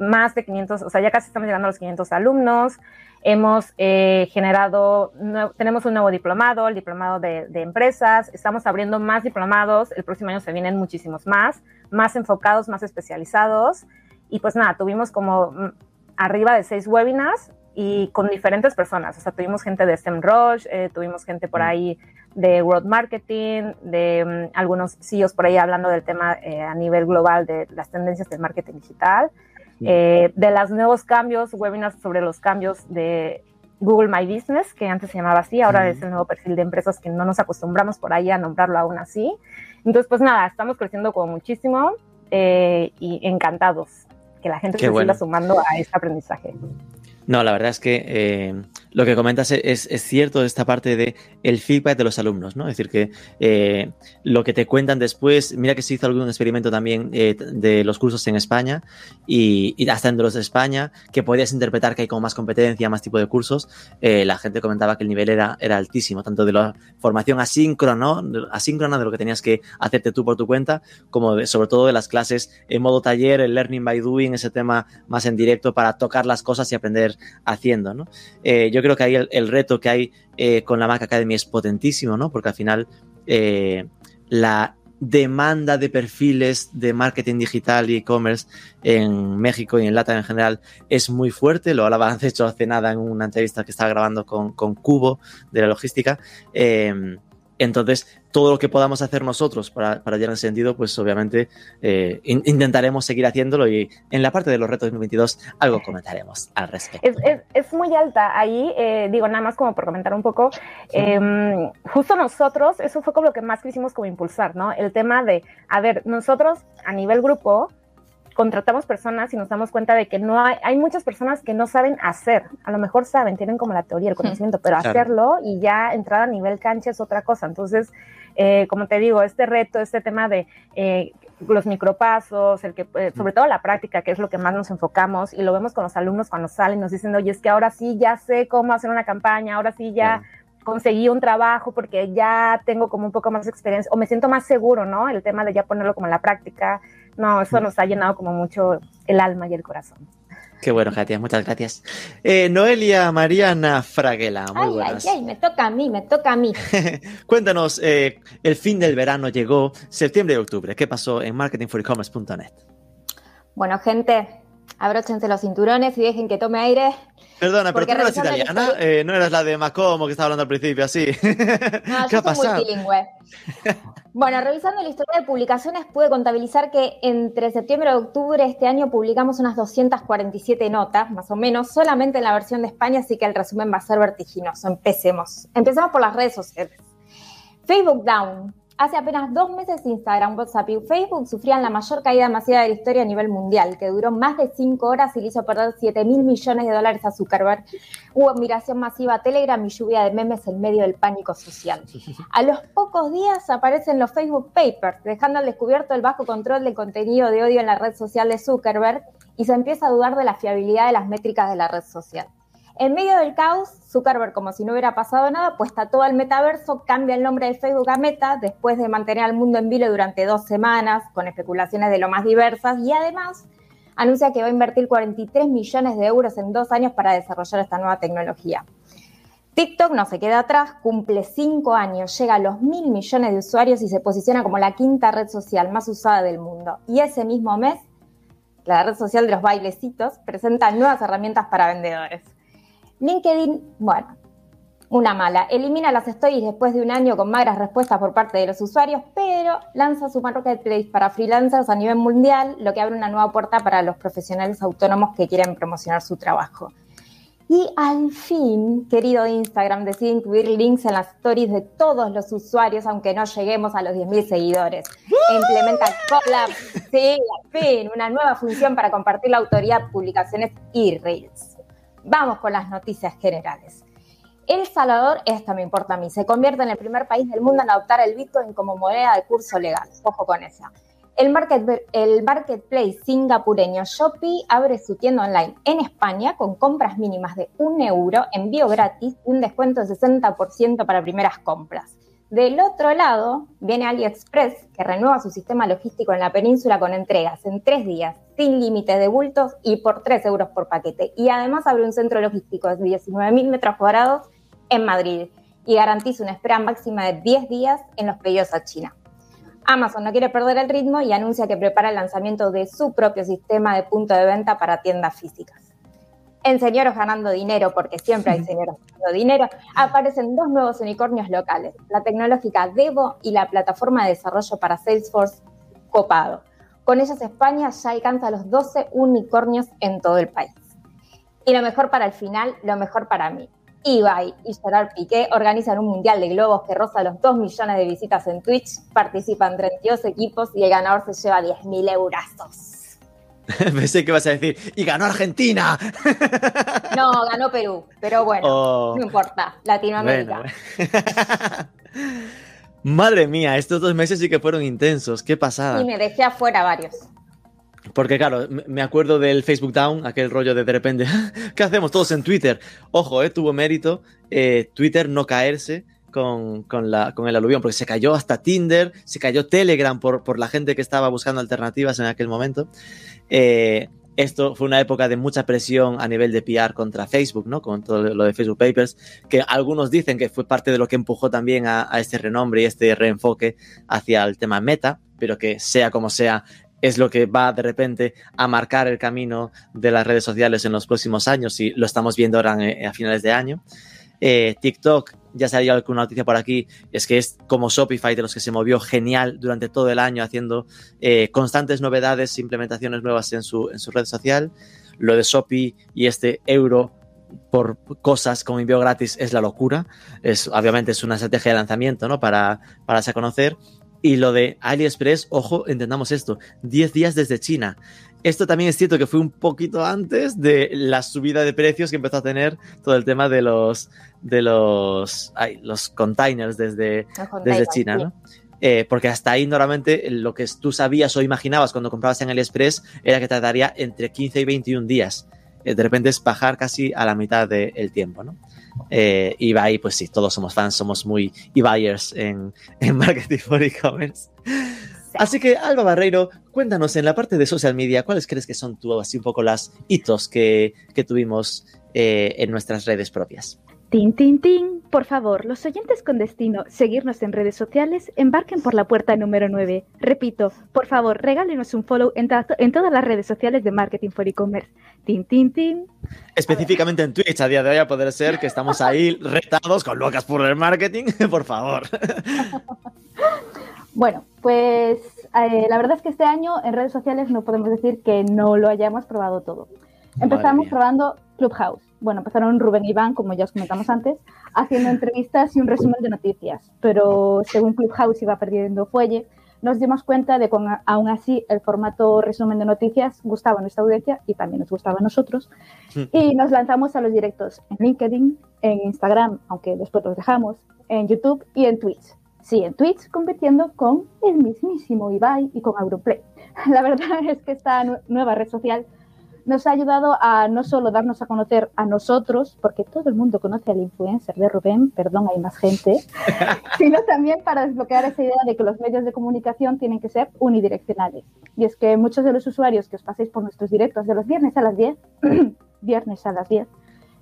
más de 500, o sea, ya casi estamos llegando a los 500 alumnos. Hemos eh, generado, tenemos un nuevo diplomado, el diplomado de, empresas. Estamos abriendo más diplomados. El próximo año se vienen muchísimos más, más enfocados, más especializados. Y pues nada, tuvimos como mm, arriba de seis webinars y con diferentes personas. O sea, tuvimos gente de SEMrush, eh, tuvimos gente por mm. ahí de World Marketing, de mm, algunos CEOs por ahí hablando del tema eh, a nivel global de las tendencias del marketing digital. Eh, de los nuevos cambios, webinars sobre los cambios de Google My Business, que antes se llamaba así, ahora es el nuevo perfil de empresas que no nos acostumbramos por ahí a nombrarlo aún así. Entonces, pues nada, estamos creciendo como muchísimo eh, y encantados que la gente se siga sumando a este aprendizaje. No, la verdad es que eh, lo que comentas es, cierto esta parte de el feedback de los alumnos, ¿no? Es decir, que eh, lo que te cuentan después, mira que se hizo algún experimento también eh, de los cursos en España y, hasta en los de España, que podías interpretar que hay como más competencia, más tipo de cursos. la gente comentaba que el nivel era, altísimo, tanto de la formación asíncrona, asíncrona de lo que tenías que hacerte tú por tu cuenta, como sobre todo de las clases en modo taller, el learning by doing, ese tema más en directo para tocar las cosas y aprender haciendo, ¿no? Eh, yo creo que ahí el, reto que hay eh, con la Mac Academy es potentísimo, ¿no? Porque al final eh, la demanda de perfiles de marketing digital y e-commerce en México y en Latam en general es muy fuerte. Lo hablaba hecho hace nada en una entrevista que estaba grabando con, con Cubo de la logística. Entonces, todo lo que podamos hacer nosotros para, para llegar en ese sentido, pues obviamente eh, intentaremos seguir haciéndolo y en la parte de los retos 2022 algo comentaremos al respecto. Es, muy alta ahí, eh, digo, nada más como por comentar un poco, em, justo nosotros, eso fue como lo que más quisimos como impulsar, ¿no? El tema de, a ver, nosotros a nivel grupo, contratamos personas y nos damos cuenta de que no hay, hay muchas personas que no saben hacer. A lo mejor saben, tienen como la teoría, el conocimiento, pero hacerlo y ya entrar a nivel cancha es otra cosa. Entonces, eh, como te digo, este reto, este tema de eh, los micropasos, el que, eh, sobre todo la práctica, que es lo que más nos enfocamos, y lo vemos con los alumnos cuando salen, nos dicen, oye, es que ahora sí ya sé cómo hacer una campaña, ahora sí ya conseguí un trabajo porque ya tengo como un poco más de experiencia, o me siento más seguro, ¿no? El tema de ya ponerlo como en la práctica no, eso nos ha llenado como mucho el alma y el corazón. Qué bueno, Katia, muchas gracias. Eh, Noelia Mariana Fraguela, muy ay, buenas. Ay, ay, me toca a mí, me toca a mí. <laughs> Cuéntanos, eh, el fin del verano llegó, septiembre y octubre. ¿Qué pasó en marketingforecommerce.net? Bueno, gente, abróchense los cinturones y dejen que tome aire. Perdona, pero tú no eres italiana, eh, no eras la de Macomo que estaba hablando al principio, así. No, <laughs> ¿Qué yo ha soy multilingüe. Bueno, revisando la historia de publicaciones, pude contabilizar que entre septiembre y octubre de este año publicamos unas 247 notas, más o menos, solamente en la versión de España, así que el resumen va a ser vertiginoso. Empecemos. Empecemos por las redes sociales. Facebook Down, Hace apenas dos meses Instagram, WhatsApp y Facebook sufrían la mayor caída masiva de la historia a nivel mundial, que duró más de cinco horas y le hizo perder 7 mil millones de dólares a Zuckerberg. Hubo admiración masiva a Telegram y lluvia de memes en medio del pánico social. A los pocos días aparecen los Facebook Papers, dejando al descubierto el bajo control del contenido de odio en la red social de Zuckerberg y se empieza a dudar de la fiabilidad de las métricas de la red social. En medio del caos, Zuckerberg, como si no hubiera pasado nada, pues está todo el metaverso, cambia el nombre de Facebook a Meta después de mantener al mundo en vilo durante dos semanas, con especulaciones de lo más diversas, y además anuncia que va a invertir 43 millones de euros en dos años para desarrollar esta nueva tecnología. TikTok no se queda atrás, cumple cinco años, llega a los mil millones de usuarios y se posiciona como la quinta red social más usada del mundo. Y ese mismo mes, la red social de los bailecitos presenta nuevas herramientas para vendedores. LinkedIn, bueno, una mala. Elimina las stories después de un año con magras respuestas por parte de los usuarios, pero lanza su marketplace para freelancers a nivel mundial, lo que abre una nueva puerta para los profesionales autónomos que quieren promocionar su trabajo. Y al fin, querido Instagram, decide incluir links en las stories de todos los usuarios, aunque no lleguemos a los 10.000 seguidores. implementa Collab, sí, al fin, una nueva función para compartir la autoría, publicaciones y reels. Vamos con las noticias generales. El Salvador, esta me importa a mí, se convierte en el primer país del mundo en adoptar el Bitcoin como moneda de curso legal. Ojo con esa. El, market, el marketplace singapureño Shopee abre su tienda online en España con compras mínimas de un euro, envío gratis y un descuento de 60% para primeras compras. Del otro lado, viene AliExpress, que renueva su sistema logístico en la península con entregas en tres días, sin límites de bultos y por 3 euros por paquete. Y además abre un centro logístico de 19.000 metros cuadrados en Madrid y garantiza una espera máxima de 10 días en los pedidos a China. Amazon no quiere perder el ritmo y anuncia que prepara el lanzamiento de su propio sistema de punto de venta para tiendas físicas. En Señoros Ganando Dinero, porque siempre hay <laughs> señoros ganando dinero, aparecen dos nuevos unicornios locales, la tecnológica Devo y la plataforma de desarrollo para Salesforce Copado. Con ellas España ya alcanza los 12 unicornios en todo el país. Y lo mejor para el final, lo mejor para mí. Ibai y Gerard Piqué organizan un mundial de globos que roza los 2 millones de visitas en Twitch, participan 32 equipos y el ganador se lleva 10.000 eurazos. <laughs> Pensé que vas a decir, y ganó Argentina. <laughs> no, ganó Perú, pero bueno, oh. no importa, Latinoamérica. <laughs> Madre mía, estos dos meses sí que fueron intensos, qué pasada. Y me dejé afuera varios. Porque claro, me acuerdo del Facebook Down, aquel rollo de de repente, ¿qué hacemos todos en Twitter? Ojo, eh, tuvo mérito eh, Twitter no caerse con, la, con el aluvión, porque se cayó hasta Tinder, se cayó Telegram por, por la gente que estaba buscando alternativas en aquel momento. Eh, esto fue una época de mucha presión a nivel de PR contra Facebook, ¿no? Con todo lo de Facebook Papers, que algunos dicen que fue parte de lo que empujó también a, este renombre y este reenfoque hacia el tema meta, pero que sea como sea, es lo que va de repente a marcar el camino de las redes sociales en los próximos años y lo estamos viendo ahora a finales de año. Eh, TikTok, ya salió alguna noticia por aquí, es que es como Shopify de los que se movió genial durante todo el año haciendo eh, constantes novedades, implementaciones nuevas en su, en su red social. Lo de Shopee y este euro por cosas como envío gratis es la locura. Es, obviamente es una estrategia de lanzamiento ¿no? para, para conocer. Y lo de AliExpress, ojo, entendamos esto, 10 días desde China. Esto también es cierto que fue un poquito antes de la subida de precios que empezó a tener todo el tema de los de los, los containers desde, desde China, ¿no? Eh, porque hasta ahí normalmente lo que tú sabías o imaginabas cuando comprabas en AliExpress era que tardaría entre 15 y 21 días. Eh, de repente es bajar casi a la mitad del tiempo, ¿no? Eh, Ibai, pues sí, todos somos fans, somos muy Ibaiers en, <laughs> en marketing for e-commerce. Así que, Alba Barreiro, cuéntanos en la parte de social media, ¿cuáles crees que son tú, así un poco las hitos que, que tuvimos eh, en nuestras redes propias? Tin, tin, tin. Por favor, los oyentes con destino seguirnos en redes sociales, embarquen por la puerta número 9. Repito, por favor, regálenos un follow en, en todas las redes sociales de Marketing for E-Commerce. Tin, tin, tin. Específicamente en Twitch, a día de hoy, a poder ser que estamos ahí retados con locas por el marketing, <laughs> por favor. <laughs> bueno, pues eh, la verdad es que este año en redes sociales no podemos decir que no lo hayamos probado todo. Empezamos probando Clubhouse bueno, empezaron Rubén y Iván, como ya os comentamos antes, haciendo entrevistas y un resumen de noticias, pero según Clubhouse iba perdiendo fuelle, nos dimos cuenta de que aún así el formato resumen de noticias gustaba a nuestra audiencia y también nos gustaba a nosotros. Y nos lanzamos a los directos en LinkedIn, en Instagram, aunque después los dejamos, en YouTube y en Twitch. Sí, en Twitch compitiendo con el mismísimo Ibai y con Auroplay. <laughs> La verdad es que esta nueva red social nos ha ayudado a no solo darnos a conocer a nosotros, porque todo el mundo conoce al influencer de Rubén, perdón, hay más gente, <laughs> sino también para desbloquear esa idea de que los medios de comunicación tienen que ser unidireccionales. Y es que muchos de los usuarios que os paséis por nuestros directos de los viernes a las 10, <clears throat> viernes a las 10,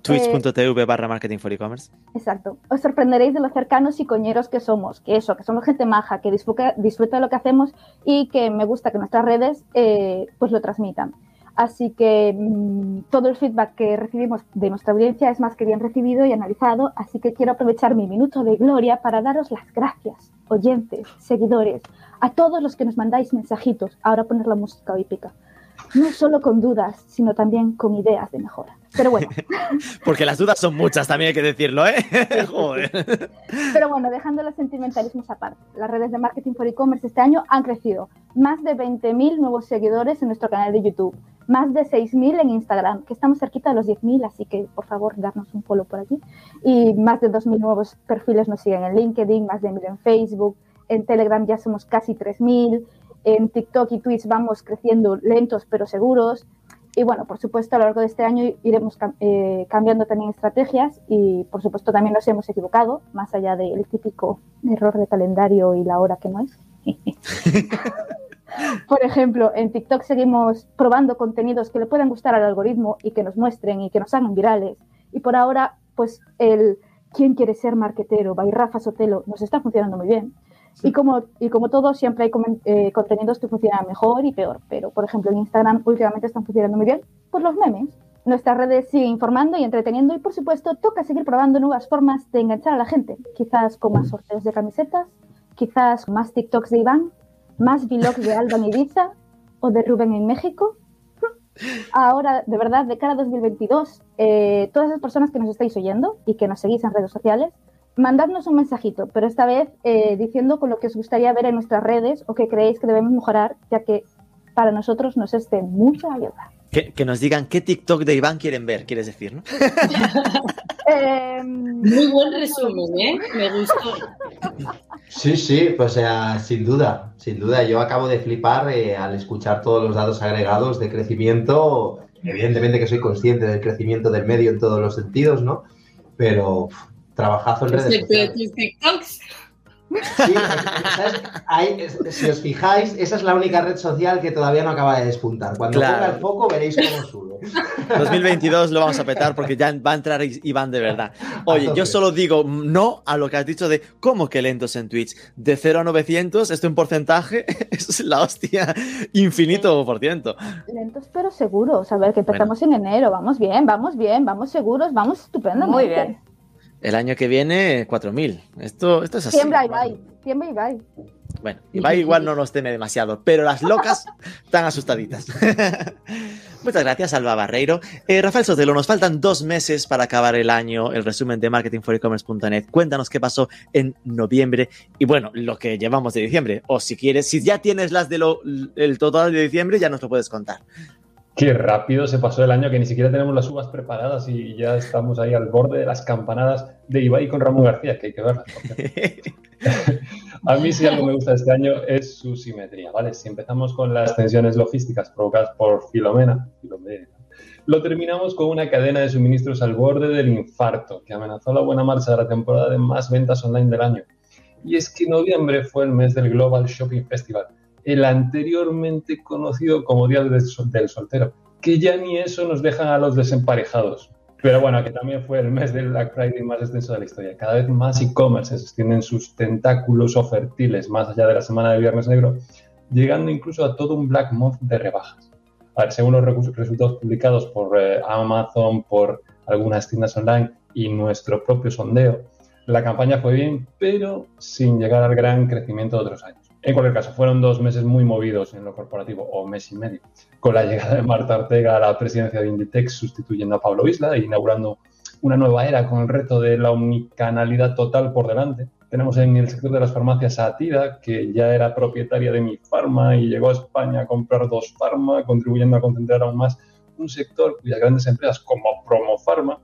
Twitch.tv barra marketing for e-commerce. Exacto. Os sorprenderéis de lo cercanos y coñeros que somos, que eso, que somos gente maja, que disfruta, disfruta de lo que hacemos y que me gusta que nuestras redes eh, pues lo transmitan. Así que mm, todo el feedback que recibimos de nuestra audiencia es más que bien recibido y analizado, así que quiero aprovechar mi minuto de gloria para daros las gracias, oyentes, seguidores, a todos los que nos mandáis mensajitos. Ahora poner la música épica no solo con dudas, sino también con ideas de mejora. Pero bueno. <laughs> Porque las dudas son muchas, también hay que decirlo, ¿eh? Joder. Pero bueno, dejando los sentimentalismos aparte, las redes de marketing por e-commerce este año han crecido. Más de 20.000 nuevos seguidores en nuestro canal de YouTube, más de 6.000 en Instagram, que estamos cerquita de los 10.000, así que por favor, darnos un follow por aquí. Y más de 2.000 nuevos perfiles nos siguen en LinkedIn, más de 1.000 en Facebook. En Telegram ya somos casi 3.000 en TikTok y Twitch vamos creciendo lentos pero seguros. Y bueno, por supuesto, a lo largo de este año iremos eh, cambiando también estrategias y, por supuesto, también nos hemos equivocado, más allá del típico error de calendario y la hora que no es. <laughs> por ejemplo, en TikTok seguimos probando contenidos que le puedan gustar al algoritmo y que nos muestren y que nos hagan virales. Y por ahora, pues el ¿Quién quiere ser marquetero? By Rafa Sotelo nos está funcionando muy bien. Y como, y como todo, siempre hay eh, contenidos que funcionan mejor y peor. Pero, por ejemplo, en Instagram últimamente están funcionando muy bien por los memes. Nuestras redes siguen informando y entreteniendo y, por supuesto, toca seguir probando nuevas formas de enganchar a la gente. Quizás con más sorteos de camisetas, quizás más TikToks de Iván, más vlogs de Alba en Ibiza o de Rubén en México. Ahora, de verdad, de cara a 2022, eh, todas esas personas que nos estáis oyendo y que nos seguís en redes sociales, mandadnos un mensajito, pero esta vez eh, diciendo con lo que os gustaría ver en nuestras redes o que creéis que debemos mejorar, ya que para nosotros nos es de mucha ayuda. Que, nos digan qué TikTok de Iván quieren ver, quieres decir, ¿no? <laughs> Em, Muy buen resumen, ¿eh? Me gustó. <laughs> Sí, sí, pues sea, sin duda, sin duda. Yo acabo de flipar eh, al escuchar todos los datos agregados de crecimiento. Evidentemente que soy consciente del crecimiento del medio en todos los sentidos, ¿no? Pero trabajazo en redes sociales. Sí, si os fijáis, esa es la única red social que todavía no acaba de despuntar. Cuando ponga el foco veréis cómo sube. <laughs> 2022 lo vamos a petar porque ya va a entrar Iván de verdad. Oye, yo solo digo no a lo que has dicho de cómo que lentos en Twitch. De 0 a 900, esto en porcentaje, <laughs> es la hostia, infinito por ciento. Lentos pero seguros. A ver, que empezamos en enero. Vamos bien, vamos bien, vamos seguros, vamos estupendo. Muy bien. El año que viene, 4.000. Esto, esto es así. Tiembla Ibai. Tiembla Ibai. Bueno, Ibai igual no nos teme demasiado, pero las locas están asustaditas. <laughs> Muchas gracias, Alba Barreiro. Eh, Rafael Sotelo, nos faltan dos meses para acabar el año, el resumen de marketingforecommerce.net. Cuéntanos qué pasó en noviembre y bueno, lo que llevamos de diciembre. O si quieres, si ya tienes las del el total de diciembre, ya nos lo puedes contar. Qué rápido se pasó el año que ni siquiera tenemos las uvas preparadas y ya estamos ahí al borde de las campanadas de Ibai con Ramón García, que hay que verlas. <laughs> a mí si algo me gusta este año es su simetría, ¿vale? Si empezamos con las tensiones logísticas provocadas por Filomena, Filomena lo terminamos con una cadena de suministros al borde del infarto que amenazó la buena marcha de la temporada de más ventas online del año. Y es que noviembre fue el mes del Global Shopping Festival el anteriormente conocido como Día del Soltero, que ya ni eso nos dejan a los desemparejados. Pero bueno, que también fue el mes del Black Friday más extenso de la historia. Cada vez más e-commerce extienden sus tentáculos o fertiles más allá de la semana de Viernes Negro, llegando incluso a todo un Black Month de rebajas. Según los resultados publicados por eh, Amazon, por algunas tiendas online y nuestro propio sondeo, la campaña fue bien, pero sin llegar al gran crecimiento de otros años. En cualquier caso, fueron dos meses muy movidos en lo corporativo, o mes y medio, con la llegada de Marta Ortega a la presidencia de Inditex, sustituyendo a Pablo Isla e inaugurando una nueva era con el reto de la omnicanalidad total por delante. Tenemos en el sector de las farmacias a Atida, que ya era propietaria de Mi Pharma y llegó a España a comprar dos Pharma, contribuyendo a concentrar aún más un sector cuyas grandes empresas como Promo Pharma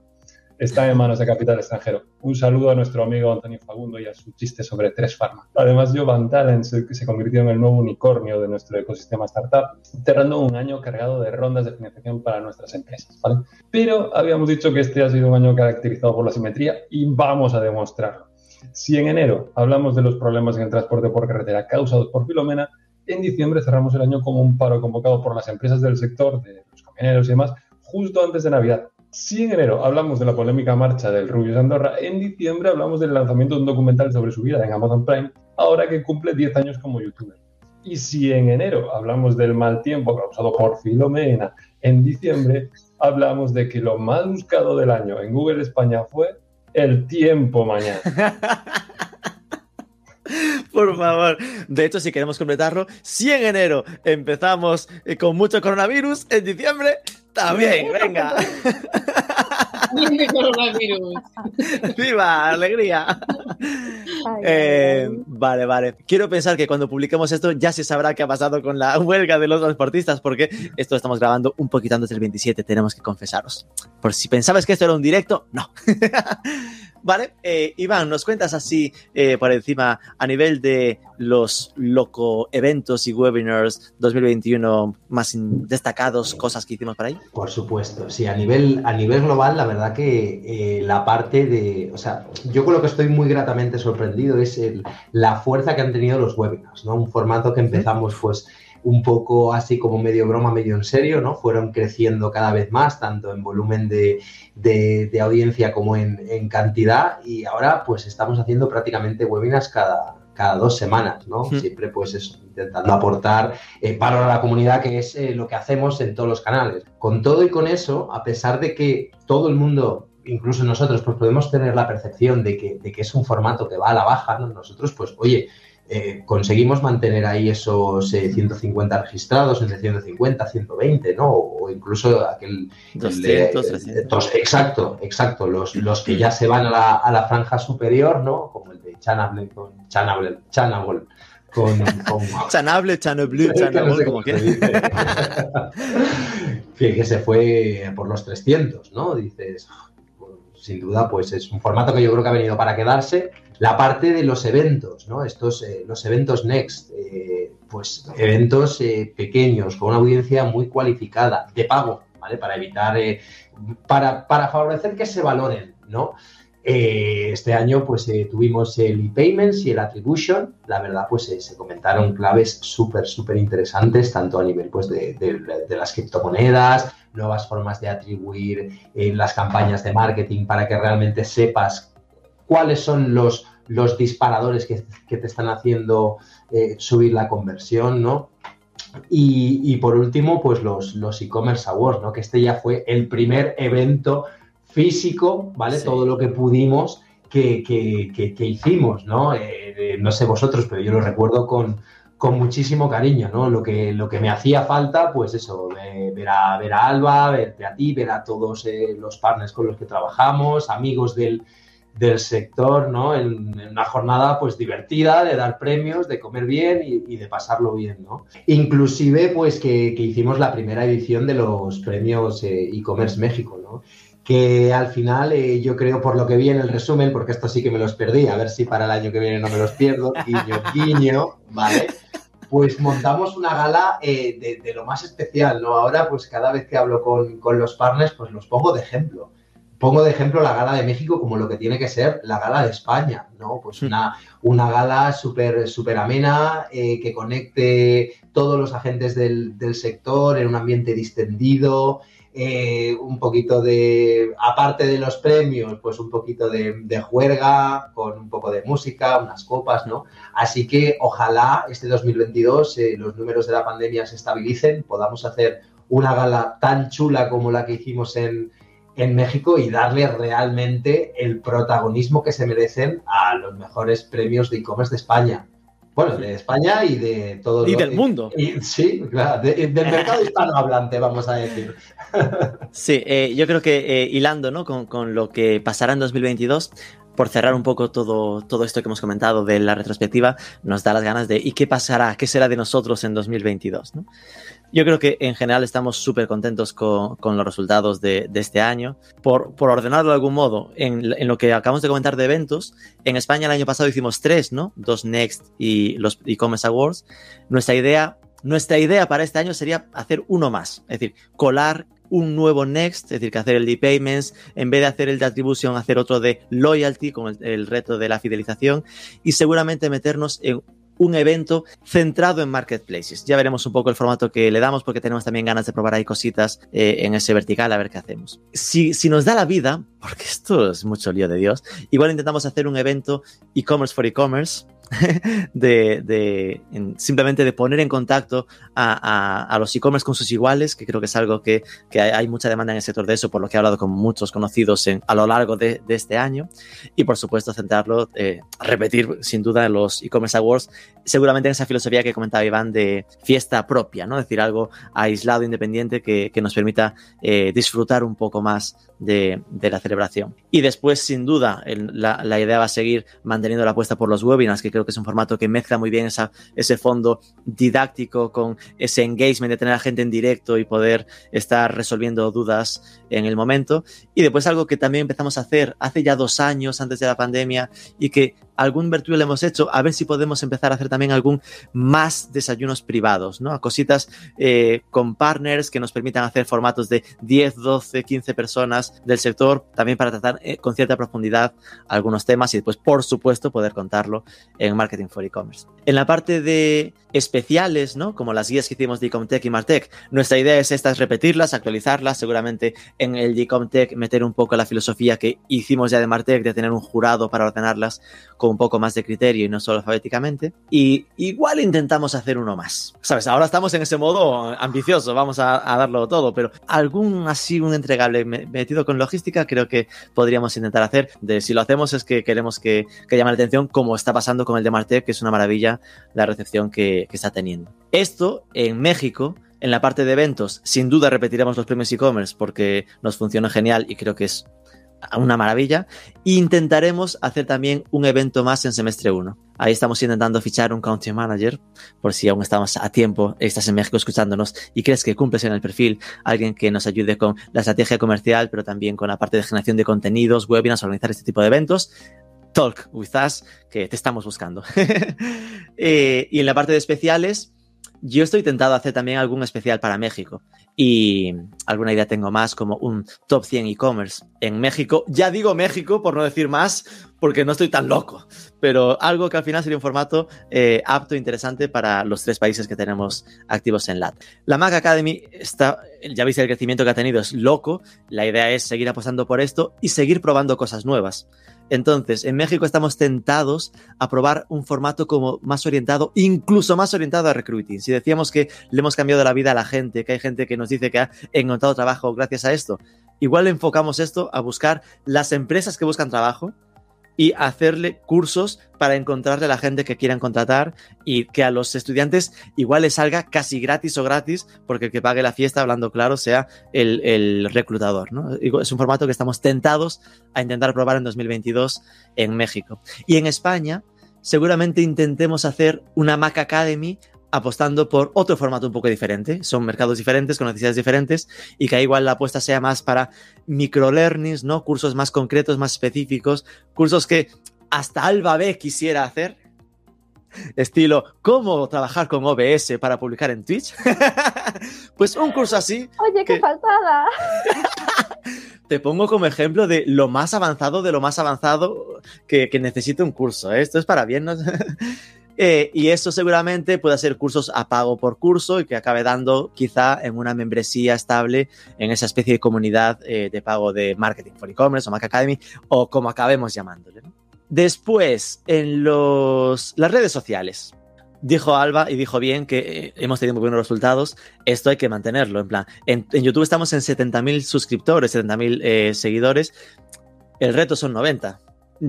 está en manos de capital extranjero. Un saludo a nuestro amigo Antonio Fagundo y a su chiste sobre tres farmas. Además, Jovan Talent se, se convirtió en el nuevo unicornio de nuestro ecosistema startup, cerrando un año cargado de rondas de financiación para nuestras empresas. ¿vale? Pero habíamos dicho que este ha sido un año caracterizado por la simetría y vamos a demostrarlo. Si en enero hablamos de los problemas en el transporte por carretera causados por Filomena, en diciembre cerramos el año con un paro convocado por las empresas del sector, de los camioneros y demás, justo antes de Navidad, si en enero hablamos de la polémica marcha del Rubio Andorra, en diciembre hablamos del lanzamiento de un documental sobre su vida en Amazon Prime, ahora que cumple 10 años como youtuber. Y si en enero hablamos del mal tiempo causado por Filomena, en diciembre hablamos de que lo más buscado del año en Google España fue el tiempo mañana. <laughs> Por favor. De hecho, si queremos completarlo, si en enero empezamos eh, con mucho coronavirus, en diciembre también, venga. ¡Viva! ¡Alegría! Eh, vale, vale. Quiero pensar que cuando publiquemos esto ya se sabrá qué ha pasado con la huelga de los transportistas, porque esto lo estamos grabando un poquito antes del 27, tenemos que confesaros. Por si pensabas que esto era un directo, no. <laughs> Vale, eh, Iván, ¿nos cuentas así eh, por encima a nivel de los loco eventos y webinars 2021 más destacados, cosas que hicimos por ahí? Por supuesto, sí, a nivel, a nivel global, la verdad que eh, la parte de, o sea, yo con lo que estoy muy gratamente sorprendido es la fuerza que han tenido los webinars, ¿no? Un formato que empezamos pues un poco así como medio broma, medio en serio, ¿no? Fueron creciendo cada vez más, tanto en volumen de, audiencia como en, cantidad, y ahora pues estamos haciendo prácticamente webinars cada, cada dos semanas, ¿no? Siempre pues eso, intentando aportar eh, valor a la comunidad, que es eh, lo que hacemos en todos los canales. Con todo y con eso, a pesar de que todo el mundo incluso nosotros pues podemos tener la percepción de que, de que, es un formato que va a la baja, ¿no? nosotros pues oye, eh, conseguimos mantener ahí esos 150 eh, registrados, entre 150, 120, ¿no? O incluso aquel... 200, 300. exacto, exacto. Los, los que ya se van a la, a la franja superior, ¿no? Como el de Chanable con Chanable, Chanable con, con... <laughs> Chanable, Chanable, <laughs> Chanable, como que... <laughs> que, que se fue por los 300, ¿no? Dices, sin duda, pues es un formato que yo creo que ha venido para quedarse la parte de los eventos, ¿no? Estos, eh, los eventos Next, eh, pues eventos eh, pequeños, con una audiencia muy cualificada, de pago, ¿vale? Para evitar, para, para, favorecer que se valoren, ¿no? este año, pues tuvimos el e-payments y el attribution. La verdad, pues se comentaron claves súper, súper interesantes, tanto a nivel, pues, de, de las criptomonedas, nuevas formas de atribuir las campañas de marketing para que realmente sepas cuáles son los, los disparadores que, te están haciendo eh, subir la conversión, ¿no? Y, por último, pues los, los e-commerce awards, ¿no? Que este ya fue el primer evento físico, ¿vale? Todo lo que pudimos que, hicimos, ¿no? Eh, no sé vosotros, pero yo lo recuerdo con, con muchísimo cariño, ¿no? Lo que, lo que me hacía falta, pues eso, ver a, ver a Alba, verte a ti, ver a todos eh, los partners con los que trabajamos, amigos del, del sector, ¿no? En, una jornada pues divertida, de dar premios, de comer bien y, de pasarlo bien, ¿no? Inclusive pues que, hicimos la primera edición de los premios eh, e-commerce México, ¿no? Que al final eh, yo creo por lo que vi en el resumen, porque esto sí que me los perdí, a ver si para el año que viene no me los pierdo, <laughs> guiño, guiño, ¿vale? Pues montamos una gala eh, de, lo más especial, ¿no? Ahora pues cada vez que hablo con, con los partners pues los pongo de ejemplo pongo de ejemplo la gala de México como lo que tiene que ser la gala de España, ¿no? Pues una, una gala súper super amena, eh, que conecte todos los agentes del, sector en un ambiente distendido, eh, un poquito de, aparte de los premios, pues un poquito de, juerga, con un poco de música, unas copas, ¿no? Así que ojalá este 2022 eh, los números de la pandemia se estabilicen, podamos hacer una gala tan chula como la que hicimos en, en México y darle realmente el protagonismo que se merecen a los mejores premios de e-commerce de España. Bueno, de España y de todo Y del mundo. sí, claro, del mercado hispanohablante, vamos a decir. <laughs> Sí, eh, yo creo que eh, hilando ¿no? con, con, lo que pasará en 2022, por cerrar un poco todo, todo esto que hemos comentado de la retrospectiva, nos da las ganas de ¿y qué pasará? ¿Qué será de nosotros en 2022? ¿no? Yo creo que en general estamos súper contentos con, los resultados de, este año. Por, ordenarlo de algún modo, en, lo que acabamos de comentar de eventos, en España el año pasado hicimos tres, ¿no? Dos Next y los e-commerce awards. Nuestra idea, nuestra idea para este año sería hacer uno más, es decir, colar un nuevo Next, es decir, que hacer el de payments, en vez de hacer el de attribution, hacer otro de loyalty con el reto de la fidelización y seguramente meternos en un evento centrado en marketplaces. Ya veremos un poco el formato que le damos porque tenemos también ganas de probar ahí cositas eh, en ese vertical a ver qué hacemos. Si, si nos da la vida, porque esto es mucho lío de Dios, igual intentamos hacer un evento e-commerce for e-commerce <laughs> de, simplemente de poner en contacto a, los e-commerce con sus iguales, que creo que es algo que, hay, mucha demanda en el sector de eso, por lo que he hablado con muchos conocidos a lo largo de, este año. Y por supuesto, centrarlo, eh, repetir sin duda en los e-commerce awards, seguramente en esa filosofía que comentaba Iván de fiesta propia, ¿no? Es decir, algo aislado, independiente, que, nos permita eh, disfrutar un poco más de, la celebración. Y después, sin duda, la, idea va a seguir manteniendo la apuesta por los webinars, que creo que es un formato que mezcla muy bien esa, ese fondo didáctico con ese engagement de tener a gente en directo y poder estar resolviendo dudas en el momento. Y después algo que también empezamos a hacer hace ya dos años antes de la pandemia y que algún virtual hemos hecho, a ver si podemos empezar a hacer también algún más desayunos privados, ¿no? Cositas eh, con partners que nos permitan hacer formatos de 10, 12, 15 personas del sector, también para tratar eh, con cierta profundidad algunos temas y después, por supuesto, poder contarlo en Marketing for E-Commerce. En la parte de especiales, ¿no? Como las guías que hicimos de Ecomtech y Martech, nuestra idea es estas, repetirlas, actualizarlas, seguramente en el Ecomtech meter un poco la filosofía que hicimos ya de Martech, de tener un jurado para ordenarlas con un poco más de criterio y no solo alfabéticamente. Y igual intentamos hacer uno más. ¿Sabes? Ahora estamos en ese modo ambicioso, vamos a, darlo todo, pero algún así, un entregable metido con logística, creo que podríamos intentar hacer. De, si lo hacemos es que queremos que, que llame la atención, como está pasando con el de Martech, que es una maravilla la recepción que, que está teniendo. Esto en México en la parte de eventos, sin duda repetiremos los premios e-commerce porque nos funciona genial y creo que es una maravilla. Intentaremos hacer también un evento más en semestre 1. Ahí estamos intentando fichar un country manager, por si aún estamos a tiempo, estás en México escuchándonos y crees que cumples en el perfil, alguien que nos ayude con la estrategia comercial, pero también con la parte de generación de contenidos, webinars, organizar este tipo de eventos. Talk with us, que te estamos buscando. <laughs> Eh, y en la parte de especiales, yo estoy tentado a hacer también algún especial para México y alguna idea tengo más como un top 100 e-commerce en México. Ya digo México por no decir más porque no estoy tan loco, pero algo que al final sería un formato eh, apto e interesante para los tres países que tenemos activos en LAT. La Mac Academy está, ya veis el crecimiento que ha tenido, es loco. La idea es seguir apostando por esto y seguir probando cosas nuevas. Entonces, en México estamos tentados a probar un formato como más orientado, incluso más orientado a recruiting. Si decíamos que le hemos cambiado la vida a la gente, que hay gente que nos dice que ha encontrado trabajo gracias a esto, igual enfocamos esto a buscar las empresas que buscan trabajo, y hacerle cursos para encontrarle a la gente que quieran contratar y que a los estudiantes igual les salga casi gratis o gratis porque el que pague la fiesta, hablando claro, sea el, reclutador. ¿no? Es un formato que estamos tentados a intentar probar en 2022 en México. Y en España seguramente intentemos hacer una Mac Academy apostando por otro formato un poco diferente. Son mercados diferentes, con necesidades diferentes, y que igual la apuesta sea más para microlearnings, ¿no? Cursos más concretos, más específicos, cursos que hasta Alba B quisiera hacer. Estilo, ¿cómo trabajar con OBS para publicar en Twitch? <laughs> pues un curso así. Oye, qué faltada. <laughs> te pongo como ejemplo de lo más avanzado de lo más avanzado que, que necesita un curso. ¿eh? Esto es para bien. ¿no? <laughs> Eh, y eso seguramente puede ser cursos a pago por curso y que acabe dando quizá en una membresía estable en esa especie de comunidad eh, de pago de marketing for e-commerce o Mac Academy o como acabemos llamándole. Después, en los, las redes sociales. Dijo Alba y dijo bien que eh, hemos tenido muy buenos resultados. Esto hay que mantenerlo. En plan, en, YouTube estamos en 70.000 suscriptores, 70.000 seguidores. El reto son 90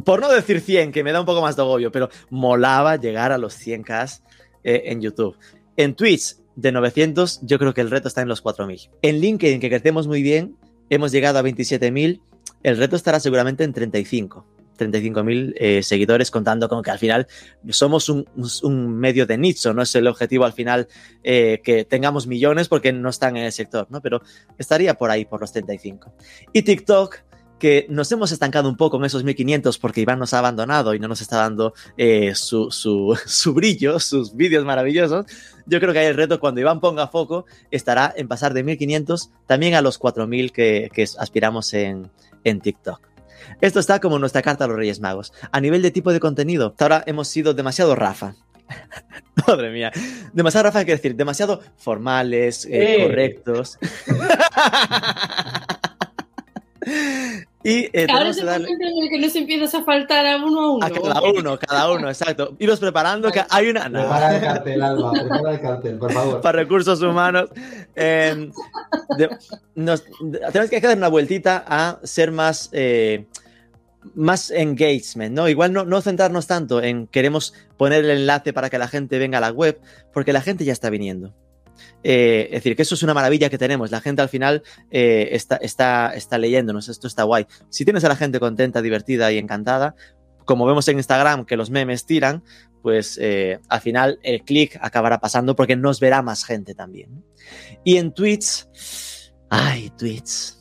por no decir 100, que me da un poco más de agobio, pero molaba llegar a los 100k eh, en YouTube. En Twitch, de 900, yo creo que el reto está en los 4000. En LinkedIn, que crecemos muy bien, hemos llegado a 27.000, el reto estará seguramente en 35. 35.000 eh, seguidores, contando con que al final somos un, medio de nicho, no es el objetivo al final eh, que tengamos millones porque no están en el sector, ¿no? Pero estaría por ahí, por los 35. Y TikTok, que nos hemos estancado un poco en esos 1500 porque Iván nos ha abandonado y no nos está dando eh, su, su, <laughs> brillo, sus vídeos maravillosos. Yo creo que hay el reto cuando Iván ponga foco estará en pasar de 1500 también a los 4000 que, que aspiramos en, en TikTok. Esto está como nuestra carta a los Reyes Magos. A nivel de tipo de contenido, hasta ahora hemos sido demasiado Rafa. <laughs> Madre mía. Demasiado Rafa, quiere decir, demasiado formales, eh, correctos. <laughs> Y eh, Ahora es el darle... en el que nos empiezas a faltar a uno a uno. A cada uno, cada uno, exacto. Iros preparando, que hay una. Prepara el cartel, Alba, <laughs> prepara el cartel, por favor. Para recursos humanos. Eh, tenemos que hacer una vueltita a ser más. Eh, más engagement, ¿no? Igual no, no centrarnos tanto en queremos poner el enlace para que la gente venga a la web, porque la gente ya está viniendo. Eh, es decir, que eso es una maravilla que tenemos. La gente al final eh, está, está, leyéndonos, esto está guay. Si tienes a la gente contenta, divertida y encantada, como vemos en Instagram que los memes tiran, pues eh, al final el clic acabará pasando porque nos verá más gente también. Y en Twitch, ay, Twitch.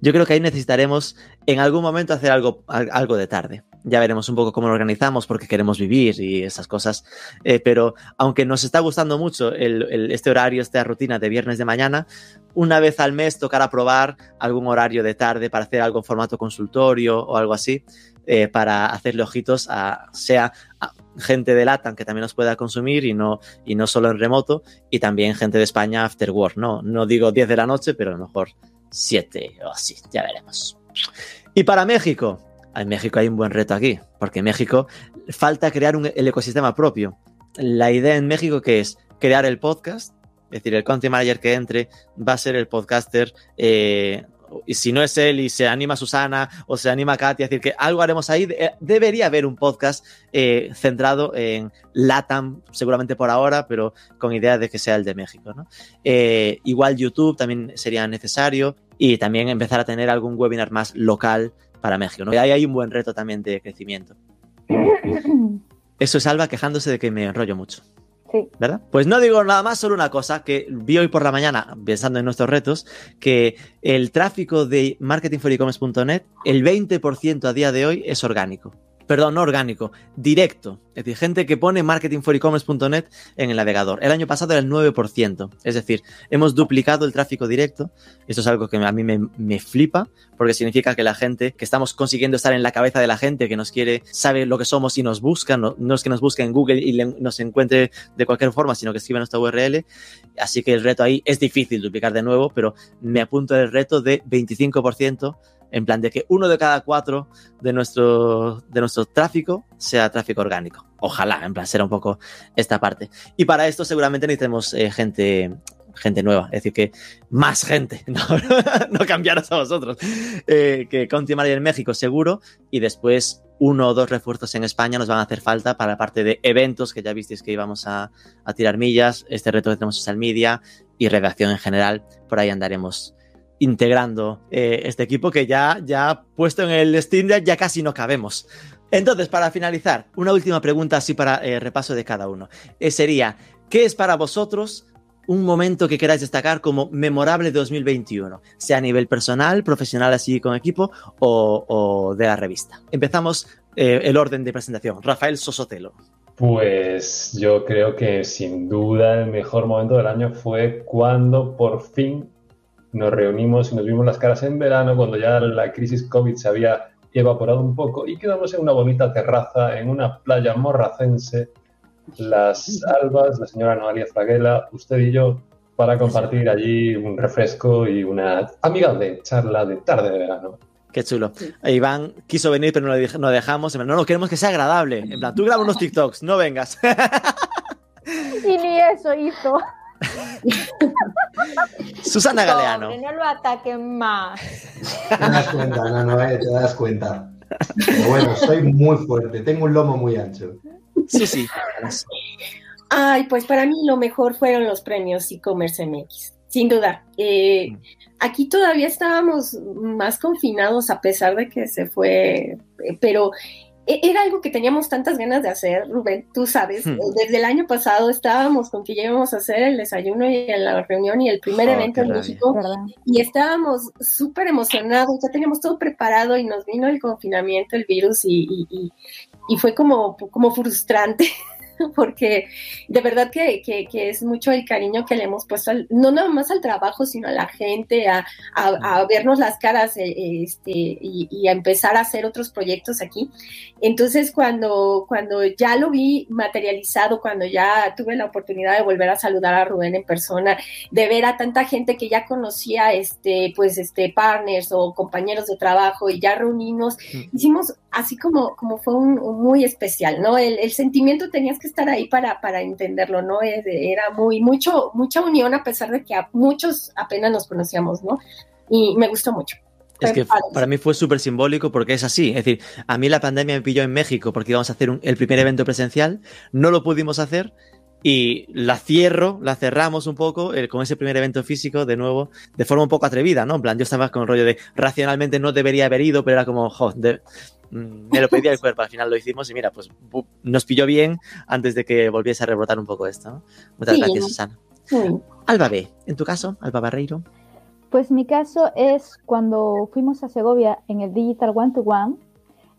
Yo creo que ahí necesitaremos en algún momento hacer algo, algo de tarde. Ya veremos un poco cómo lo organizamos porque queremos vivir y esas cosas. Eh, pero aunque nos está gustando mucho este horario, esta rutina de viernes de mañana, una vez al mes tocará probar algún horario de tarde para hacer algo en formato consultorio o algo así. Eh, para hacerle ojitos a sea gente de LATAM que también nos pueda consumir y no, y no solo en remoto, y también gente de España after work, ¿no? No digo 10 de la noche, pero a lo mejor 7 o así, ya veremos. Y para México, en México hay un buen reto aquí, porque en México falta crear el ecosistema propio. La idea en México que es crear el podcast, es decir, el content manager que entre va a ser el podcaster eh, y si no es él y se anima Susana o se anima Katia, es decir, que algo haremos ahí, debería haber un podcast eh, centrado en LATAM, seguramente por ahora, pero con idea de que sea el de México. Eh, igual YouTube también sería necesario y también empezar a tener algún webinar más local para México. ¿no? Y ahí hay un buen reto también de crecimiento. <coughs> Eso es Alba quejándose de que me enrollo mucho. ¿Verdad? Pues no digo nada más, solo una cosa, que vi hoy por la mañana, pensando en nuestros retos, que el tráfico de marketingforecommerce.net, el 20% a día de hoy es orgánico perdón, no orgánico, directo. Es decir, gente que pone marketingforecommerce.net en el navegador. El año pasado era el 9%. Es decir, hemos duplicado el tráfico directo. Esto es algo que a mí me, flipa, porque significa que la gente, que estamos consiguiendo estar en la cabeza de la gente que nos quiere, sabe lo que somos y nos busca. No, es que nos busque en Google y nos encuentre de cualquier forma, sino que escribe nuestra URL. Así que el reto ahí es difícil duplicar de nuevo, pero me apunto el reto de 25% en plan de que uno de cada cuatro de nuestro, de nuestro tráfico sea tráfico orgánico. Ojalá, en plan, será un poco esta parte. Y para esto seguramente necesitemos eh, gente, gente nueva, es decir, que más gente, <laughs> no, no cambiaros a vosotros, eh, que Conti en México seguro. Y después uno o dos refuerzos en España nos van a hacer falta para la parte de eventos que ya visteis que íbamos a, a tirar millas, este reto que tenemos social media y redacción en general, por ahí andaremos integrando eh, este equipo que ya, ya puesto en el Steam Deck ya casi no cabemos. Entonces, para finalizar, una última pregunta así para eh, repaso de cada uno. Eh, sería, ¿qué es para vosotros un momento que queráis destacar como memorable de 2021? Sea a nivel personal, profesional así con equipo o, o de la revista. Empezamos el orden de presentación. Rafael Sosotelo. Pues yo creo que sin duda el mejor momento del año fue cuando por fin nos reunimos y nos vimos las caras en verano cuando ya la crisis COVID se había evaporado un poco y quedamos en una bonita terraza en una playa morracense, las albas, la señora Noalia Fraguela, usted y yo, para compartir allí un refresco y una amigable charla de tarde de verano. Qué chulo. Iván quiso venir, pero no le no dejamos. No, no, queremos que sea agradable. En plan, tú grabas unos TikToks, no vengas. <laughs> y ni eso hizo. <laughs> Susana Galeano. no lo ataquen más. Te das cuenta, no, no, eh, te das cuenta. Pero bueno, soy muy fuerte, tengo un lomo muy ancho. Sí, sí. Ay, pues para mí lo mejor fueron los premios e-commerce MX, sin duda. Eh, aquí todavía estábamos más confinados a pesar de que se fue, eh, pero era algo que teníamos tantas ganas de hacer, Rubén, tú sabes, hmm. desde el año pasado estábamos con que íbamos a hacer el desayuno y la reunión y el primer oh, evento en México y estábamos súper emocionados, ya teníamos todo preparado y nos vino el confinamiento, el virus y, y, y fue como, como frustrante <laughs> <laughs> porque de verdad que, es mucho el cariño que le hemos puesto, no nada más al trabajo, sino a la gente, a, vernos las caras eh, este, y, a empezar a hacer otros proyectos aquí. Entonces, cuando, cuando ya lo vi materializado, cuando ya tuve la oportunidad de volver a saludar a Rubén en persona, de ver a tanta gente que ya conocía, este, pues, este, partners o compañeros de trabajo y ya reunimos, hicimos así como, como fue un, muy especial, ¿no? El, el sentimiento tenías que estar ahí para, para entenderlo, ¿no? Era muy, mucho, mucha unión a pesar de que a muchos apenas nos conocíamos, ¿no? Y me gustó mucho. Es que para mí fue súper simbólico porque es así. Es decir, a mí la pandemia me pilló en México porque íbamos a hacer el primer evento presencial, no lo pudimos hacer y la cierro, la cerramos un poco eh, con ese primer evento físico de nuevo, de forma un poco atrevida, ¿no? En plan, yo estaba con el rollo de racionalmente no debería haber ido, pero era como, joder, mm, me lo pedía el cuerpo, al final lo hicimos y mira, pues nos pilló bien antes de que volviese a rebrotar un poco esto. ¿no? Muchas gracias, Susana. Alba B, en tu caso, Alba Barreiro. Pues mi caso es cuando fuimos a Segovia en el Digital One to One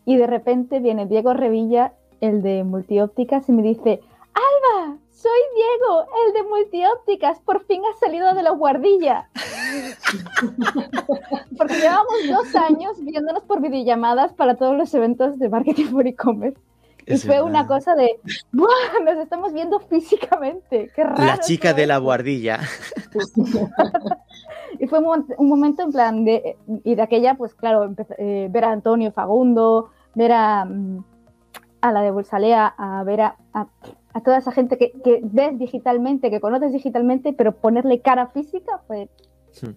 y de repente viene Diego Revilla, el de Multiópticas, y me dice, Alba, soy Diego, el de Multiópticas, por fin has salido de la guardilla. Porque llevamos dos años viéndonos por videollamadas para todos los eventos de marketing for e-commerce. Y fue una cosa de, ¡buah! Nos estamos viendo físicamente. ¡Qué raro! La chica de la guardilla. <laughs> y fue un, momento en plan de, y de aquella, pues claro, eh, ver a Antonio Fagundo, ver a, mm, a la de Bolsalea, a ver a a toda esa gente que, ves digitalmente, que conoces digitalmente, pero ponerle cara física fue hmm.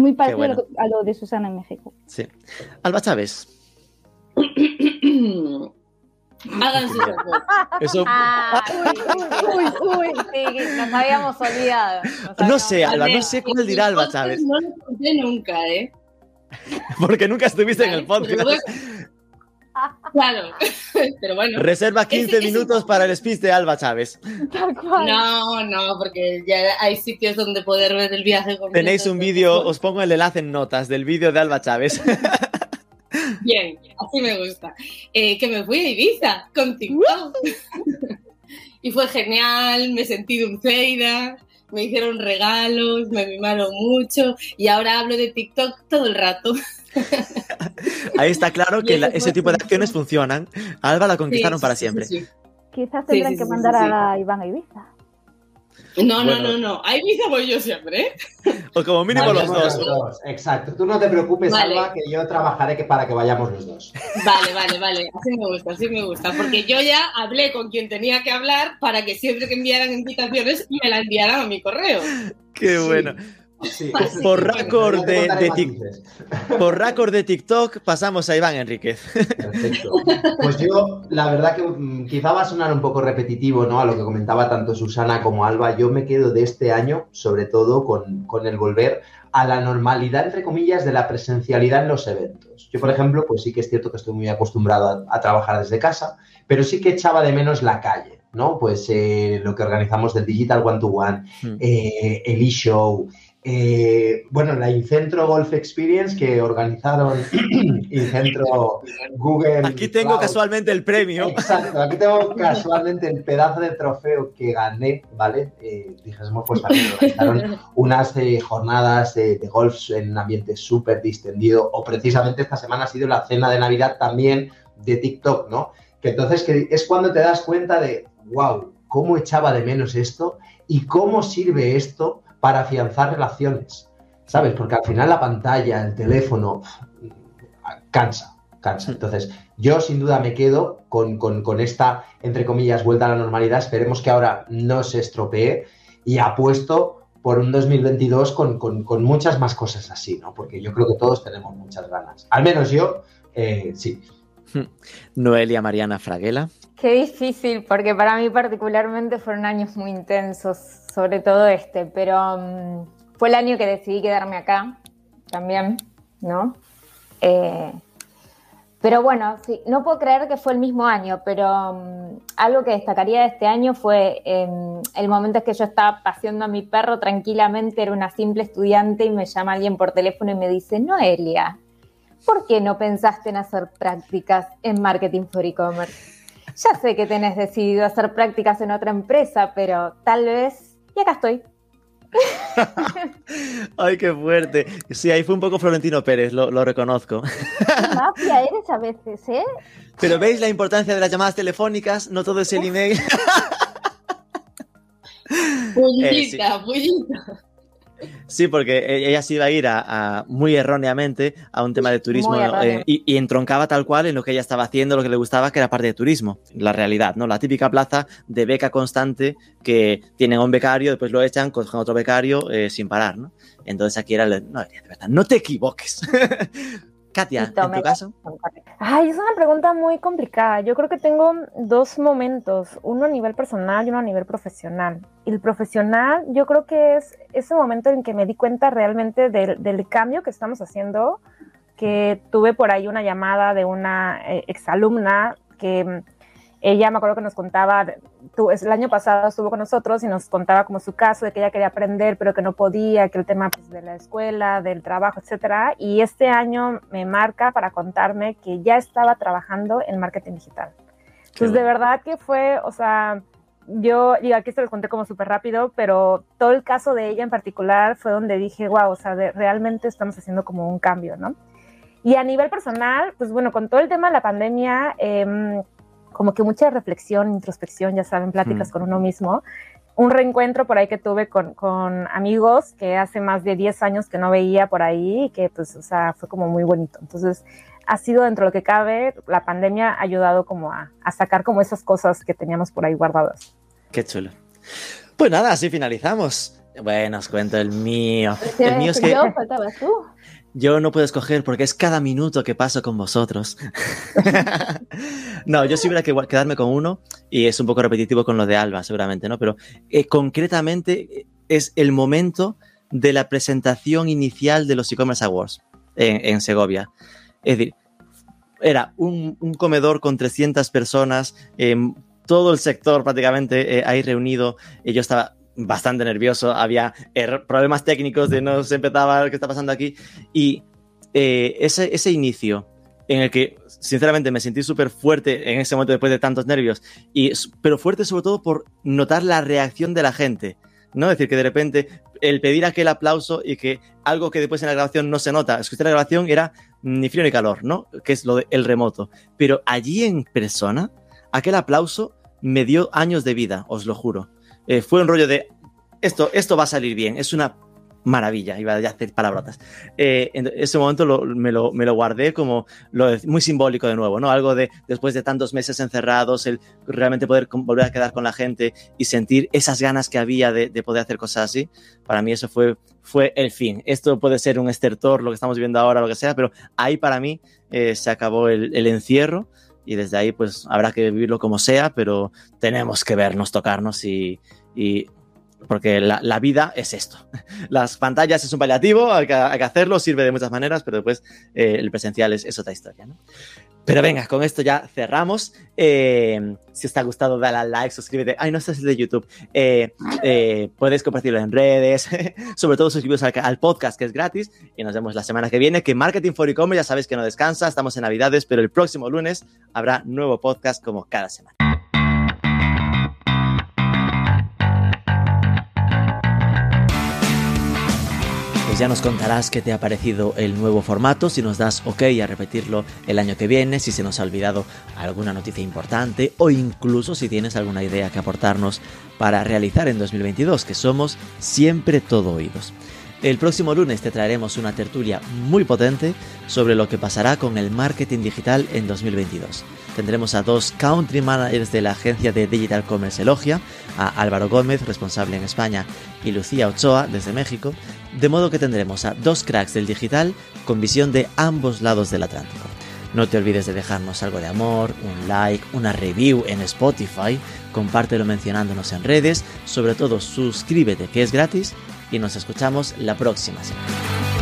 muy parecido a, lo, de Susana en México. Sí. Alba Chávez. <coughs> Háganse <laughs> Eso. Ah, uy, uy, uy, sí, nos habíamos olvidado. no sé, Alba, no sé cuál dirá Alba Chávez. No lo conté nunca, ¿eh? <laughs> Porque nunca estuviste en el podcast. Claro, <laughs> pero bueno. Reserva 15 minutos para el speech de Alba Chávez. No, no, porque ya hay sitios donde poder ver el viaje. Tenéis un vídeo, os pongo el enlace en notas del vídeo de Alba Chávez. <laughs> Bien, así me gusta. Eh, que me fui a Ibiza con TikTok. <laughs> y fue genial, me sentí dulceida, me hicieron regalos, me mimaron mucho y ahora hablo de TikTok todo el rato. Ahí está claro <laughs> que ese tipo de acciones funcionan. Alba la conquistaron para siempre. Quizás tendrán que mandar a Iván a Ibiza. No, no, no, no. A Ibiza voy yo siempre. ¿eh? <laughs> O como mínimo los, dos. Exacto. Tú no te preocupes, Alba, que yo trabajaré para que vayamos los dos. Vale, vale, vale. Así me gusta, así me gusta. Porque yo ya hablé con quien tenía que hablar para que siempre que enviaran invitaciones me la enviaran a mi correo. Qué bueno por, récord de, TikTok pasamos a Iván Enríquez. Perfecto. Pues yo, la verdad que mm, quizá va a sonar un poco repetitivo, ¿no? A lo que comentaba tanto Susana como Alba. Yo me quedo de este año, sobre todo, con, con el volver a la normalidad, entre comillas, de la presencialidad en los eventos. Yo, por ejemplo, pues sí que es cierto que estoy muy acostumbrado a, trabajar desde casa, pero sí que echaba de menos la calle, ¿no? Pues eh, lo que organizamos del Digital One to One, hmm. eh, el e-show, eh, bueno, la Incentro Golf Experience que organizaron <clears throat> Incentro Google. Aquí tengo casualmente el premio. Exacto, aquí tengo <laughs> casualmente el pedazo de trofeo que gané, ¿vale? Eh, dijésemos, pues también organizaron unas eh, jornadas de, golf en un ambiente súper distendido, o precisamente esta semana ha sido la cena de Navidad también de TikTok, ¿no? Que entonces que es cuando te das cuenta de, wow, cómo echaba de menos esto y cómo sirve esto para afianzar relaciones, ¿sabes? Porque al final la pantalla, el teléfono, cansa, cansa. Entonces, yo sin duda me quedo con, esta, entre comillas, vuelta a la normalidad. Esperemos que ahora no se estropee y apuesto por un 2022 con, con, muchas más cosas así, ¿no? Porque yo creo que todos tenemos muchas ganas. Al menos yo, eh, sí. <laughs> Noelia Mariana Fraguela. Qué difícil, porque para mí particularmente fueron años muy intensos, sobre todo este, pero mm, fue el año que decidí quedarme acá también, ¿no? Eh, pero bueno, sí, no puedo creer que fue el mismo año, pero mm, algo que destacaría de este año fue em, el momento en que yo estaba paseando a mi perro tranquilamente, era una simple estudiante y me llama alguien por teléfono y me dice, Noelia, ¿por qué no pensaste en hacer prácticas en marketing for e-commerce? Ya sé que tenés decidido hacer prácticas en otra empresa, pero tal vez... Y acá estoy. <laughs> Ay, qué fuerte. Sí, ahí fue un poco Florentino Pérez, lo, reconozco. mafia eres a veces, ¿eh? Pero veis la importancia de las llamadas telefónicas, no todo es el email. Pullita, <laughs> eh, Sí, porque e-, ella se iba a ir a, muy erróneamente a un tema de turismo eh, y, entroncaba tal cual en lo que ella estaba haciendo, lo que le gustaba, que era parte de turismo, la realidad, ¿no? La típica plaza de beca constante que tienen a un becario, después lo echan, con otro becario eh, sin parar, ¿no? Entonces aquí era, el, no, de verdad, no te equivoques. <laughs> Katia, en tu caso. Ay, es una pregunta muy complicada. Yo creo que tengo dos momentos, uno a nivel personal y uno a nivel profesional. El profesional, yo creo que es ese momento en que me di cuenta realmente del, del cambio que estamos haciendo, que tuve por ahí una llamada de una eh, exalumna que ella me acuerdo que nos contaba, el año pasado estuvo con nosotros y nos contaba como su caso de que ella quería aprender, pero que no podía, que el tema pues, de la escuela, del trabajo, etcétera. Y este año me marca para contarme que ya estaba trabajando en marketing digital. Entonces, de verdad que fue, o sea, yo, y aquí se los conté como súper rápido, pero todo el caso de ella en particular fue donde dije, wow, o sea, realmente estamos haciendo como un cambio, ¿no? Y a nivel personal, pues bueno, con todo el tema de la pandemia, eh, como que mucha reflexión, introspección, ya saben, pláticas mm. con uno mismo. Un reencuentro por ahí que tuve con, con, amigos que hace más de 10 años que no veía por ahí y que pues, o sea, fue como muy bonito. Entonces, ha sido dentro de lo que cabe, la pandemia ha ayudado como a, a sacar como esas cosas que teníamos por ahí guardadas. Qué chulo. Pues nada, así finalizamos. Bueno, os cuento el mío. El mío es que... Yo, faltabas tú. Yo no puedo escoger porque es cada minuto que paso con vosotros. <laughs> no, yo sí hubiera que quedarme con uno y es un poco repetitivo con lo de Alba, seguramente, ¿no? Pero eh, concretamente eh, es el momento de la presentación inicial de los e-commerce awards en, Segovia. Es decir, era un, comedor con 300 personas, em, todo el sector prácticamente eh, ahí reunido. Yo estaba bastante nervioso, había problemas técnicos de no se empezaba qué está pasando aquí. Y eh, ese, ese inicio en el que sinceramente me sentí súper fuerte en ese momento después de tantos nervios, y, pero fuerte sobre todo por notar la reacción de la gente. ¿no? Es decir, que de repente el pedir aquel aplauso y que algo que después en la grabación no se nota, escuchar la grabación era ni frío ni calor, ¿no? Que es lo del remoto. Pero allí en persona, aquel aplauso me dio años de vida, os lo juro. Eh, fue un rollo de esto, esto va a salir bien, es una maravilla, iba a hacer palabrotas. Eh, en ese momento me, lo, guardé como lo, muy simbólico de nuevo, ¿no? Algo de después de tantos meses encerrados, el realmente poder volver a quedar con la gente y sentir esas ganas que había de, poder hacer cosas así. Para mí eso fue, fue el fin. Esto puede ser un estertor, lo que estamos viendo ahora, lo que sea, pero ahí para mí eh, se acabó el encierro y desde ahí pues habrá que vivirlo como sea, pero tenemos que vernos, tocarnos y, y porque la, la, vida es esto. <laughs> Las pantallas es un paliativo, hay que, hay que hacerlo, sirve de muchas maneras, pero después eh, el presencial es, es, otra historia. Pero venga, con esto ya cerramos. Eh, si os ha gustado, dale al like, suscríbete. Ay, no, estás es de YouTube. Eh, eh, puedes compartirlo en redes. <laughs> Sobre todo suscribiros al, al, podcast, que es gratis. Y nos vemos la semana que viene. Que Marketing for E-Commerce ya sabéis que no descansa. Estamos en Navidades, pero el próximo lunes habrá nuevo podcast como cada semana. Ya nos contarás qué te ha parecido el nuevo formato, si nos das ok a repetirlo el año que viene, si se nos ha olvidado alguna noticia importante o incluso si tienes alguna idea que aportarnos para realizar en 2022, que somos siempre todo oídos. El próximo lunes te traeremos una tertulia muy potente sobre lo que pasará con el marketing digital en 2022. Tendremos a dos country managers de la agencia de Digital Commerce Elogia, a Álvaro Gómez, responsable en España, y Lucía Ochoa, desde México, de modo que tendremos a dos cracks del digital con visión de ambos lados del Atlántico. No te olvides de dejarnos algo de amor, un like, una review en Spotify, compártelo mencionándonos en redes, sobre todo suscríbete que es gratis y nos escuchamos la próxima semana.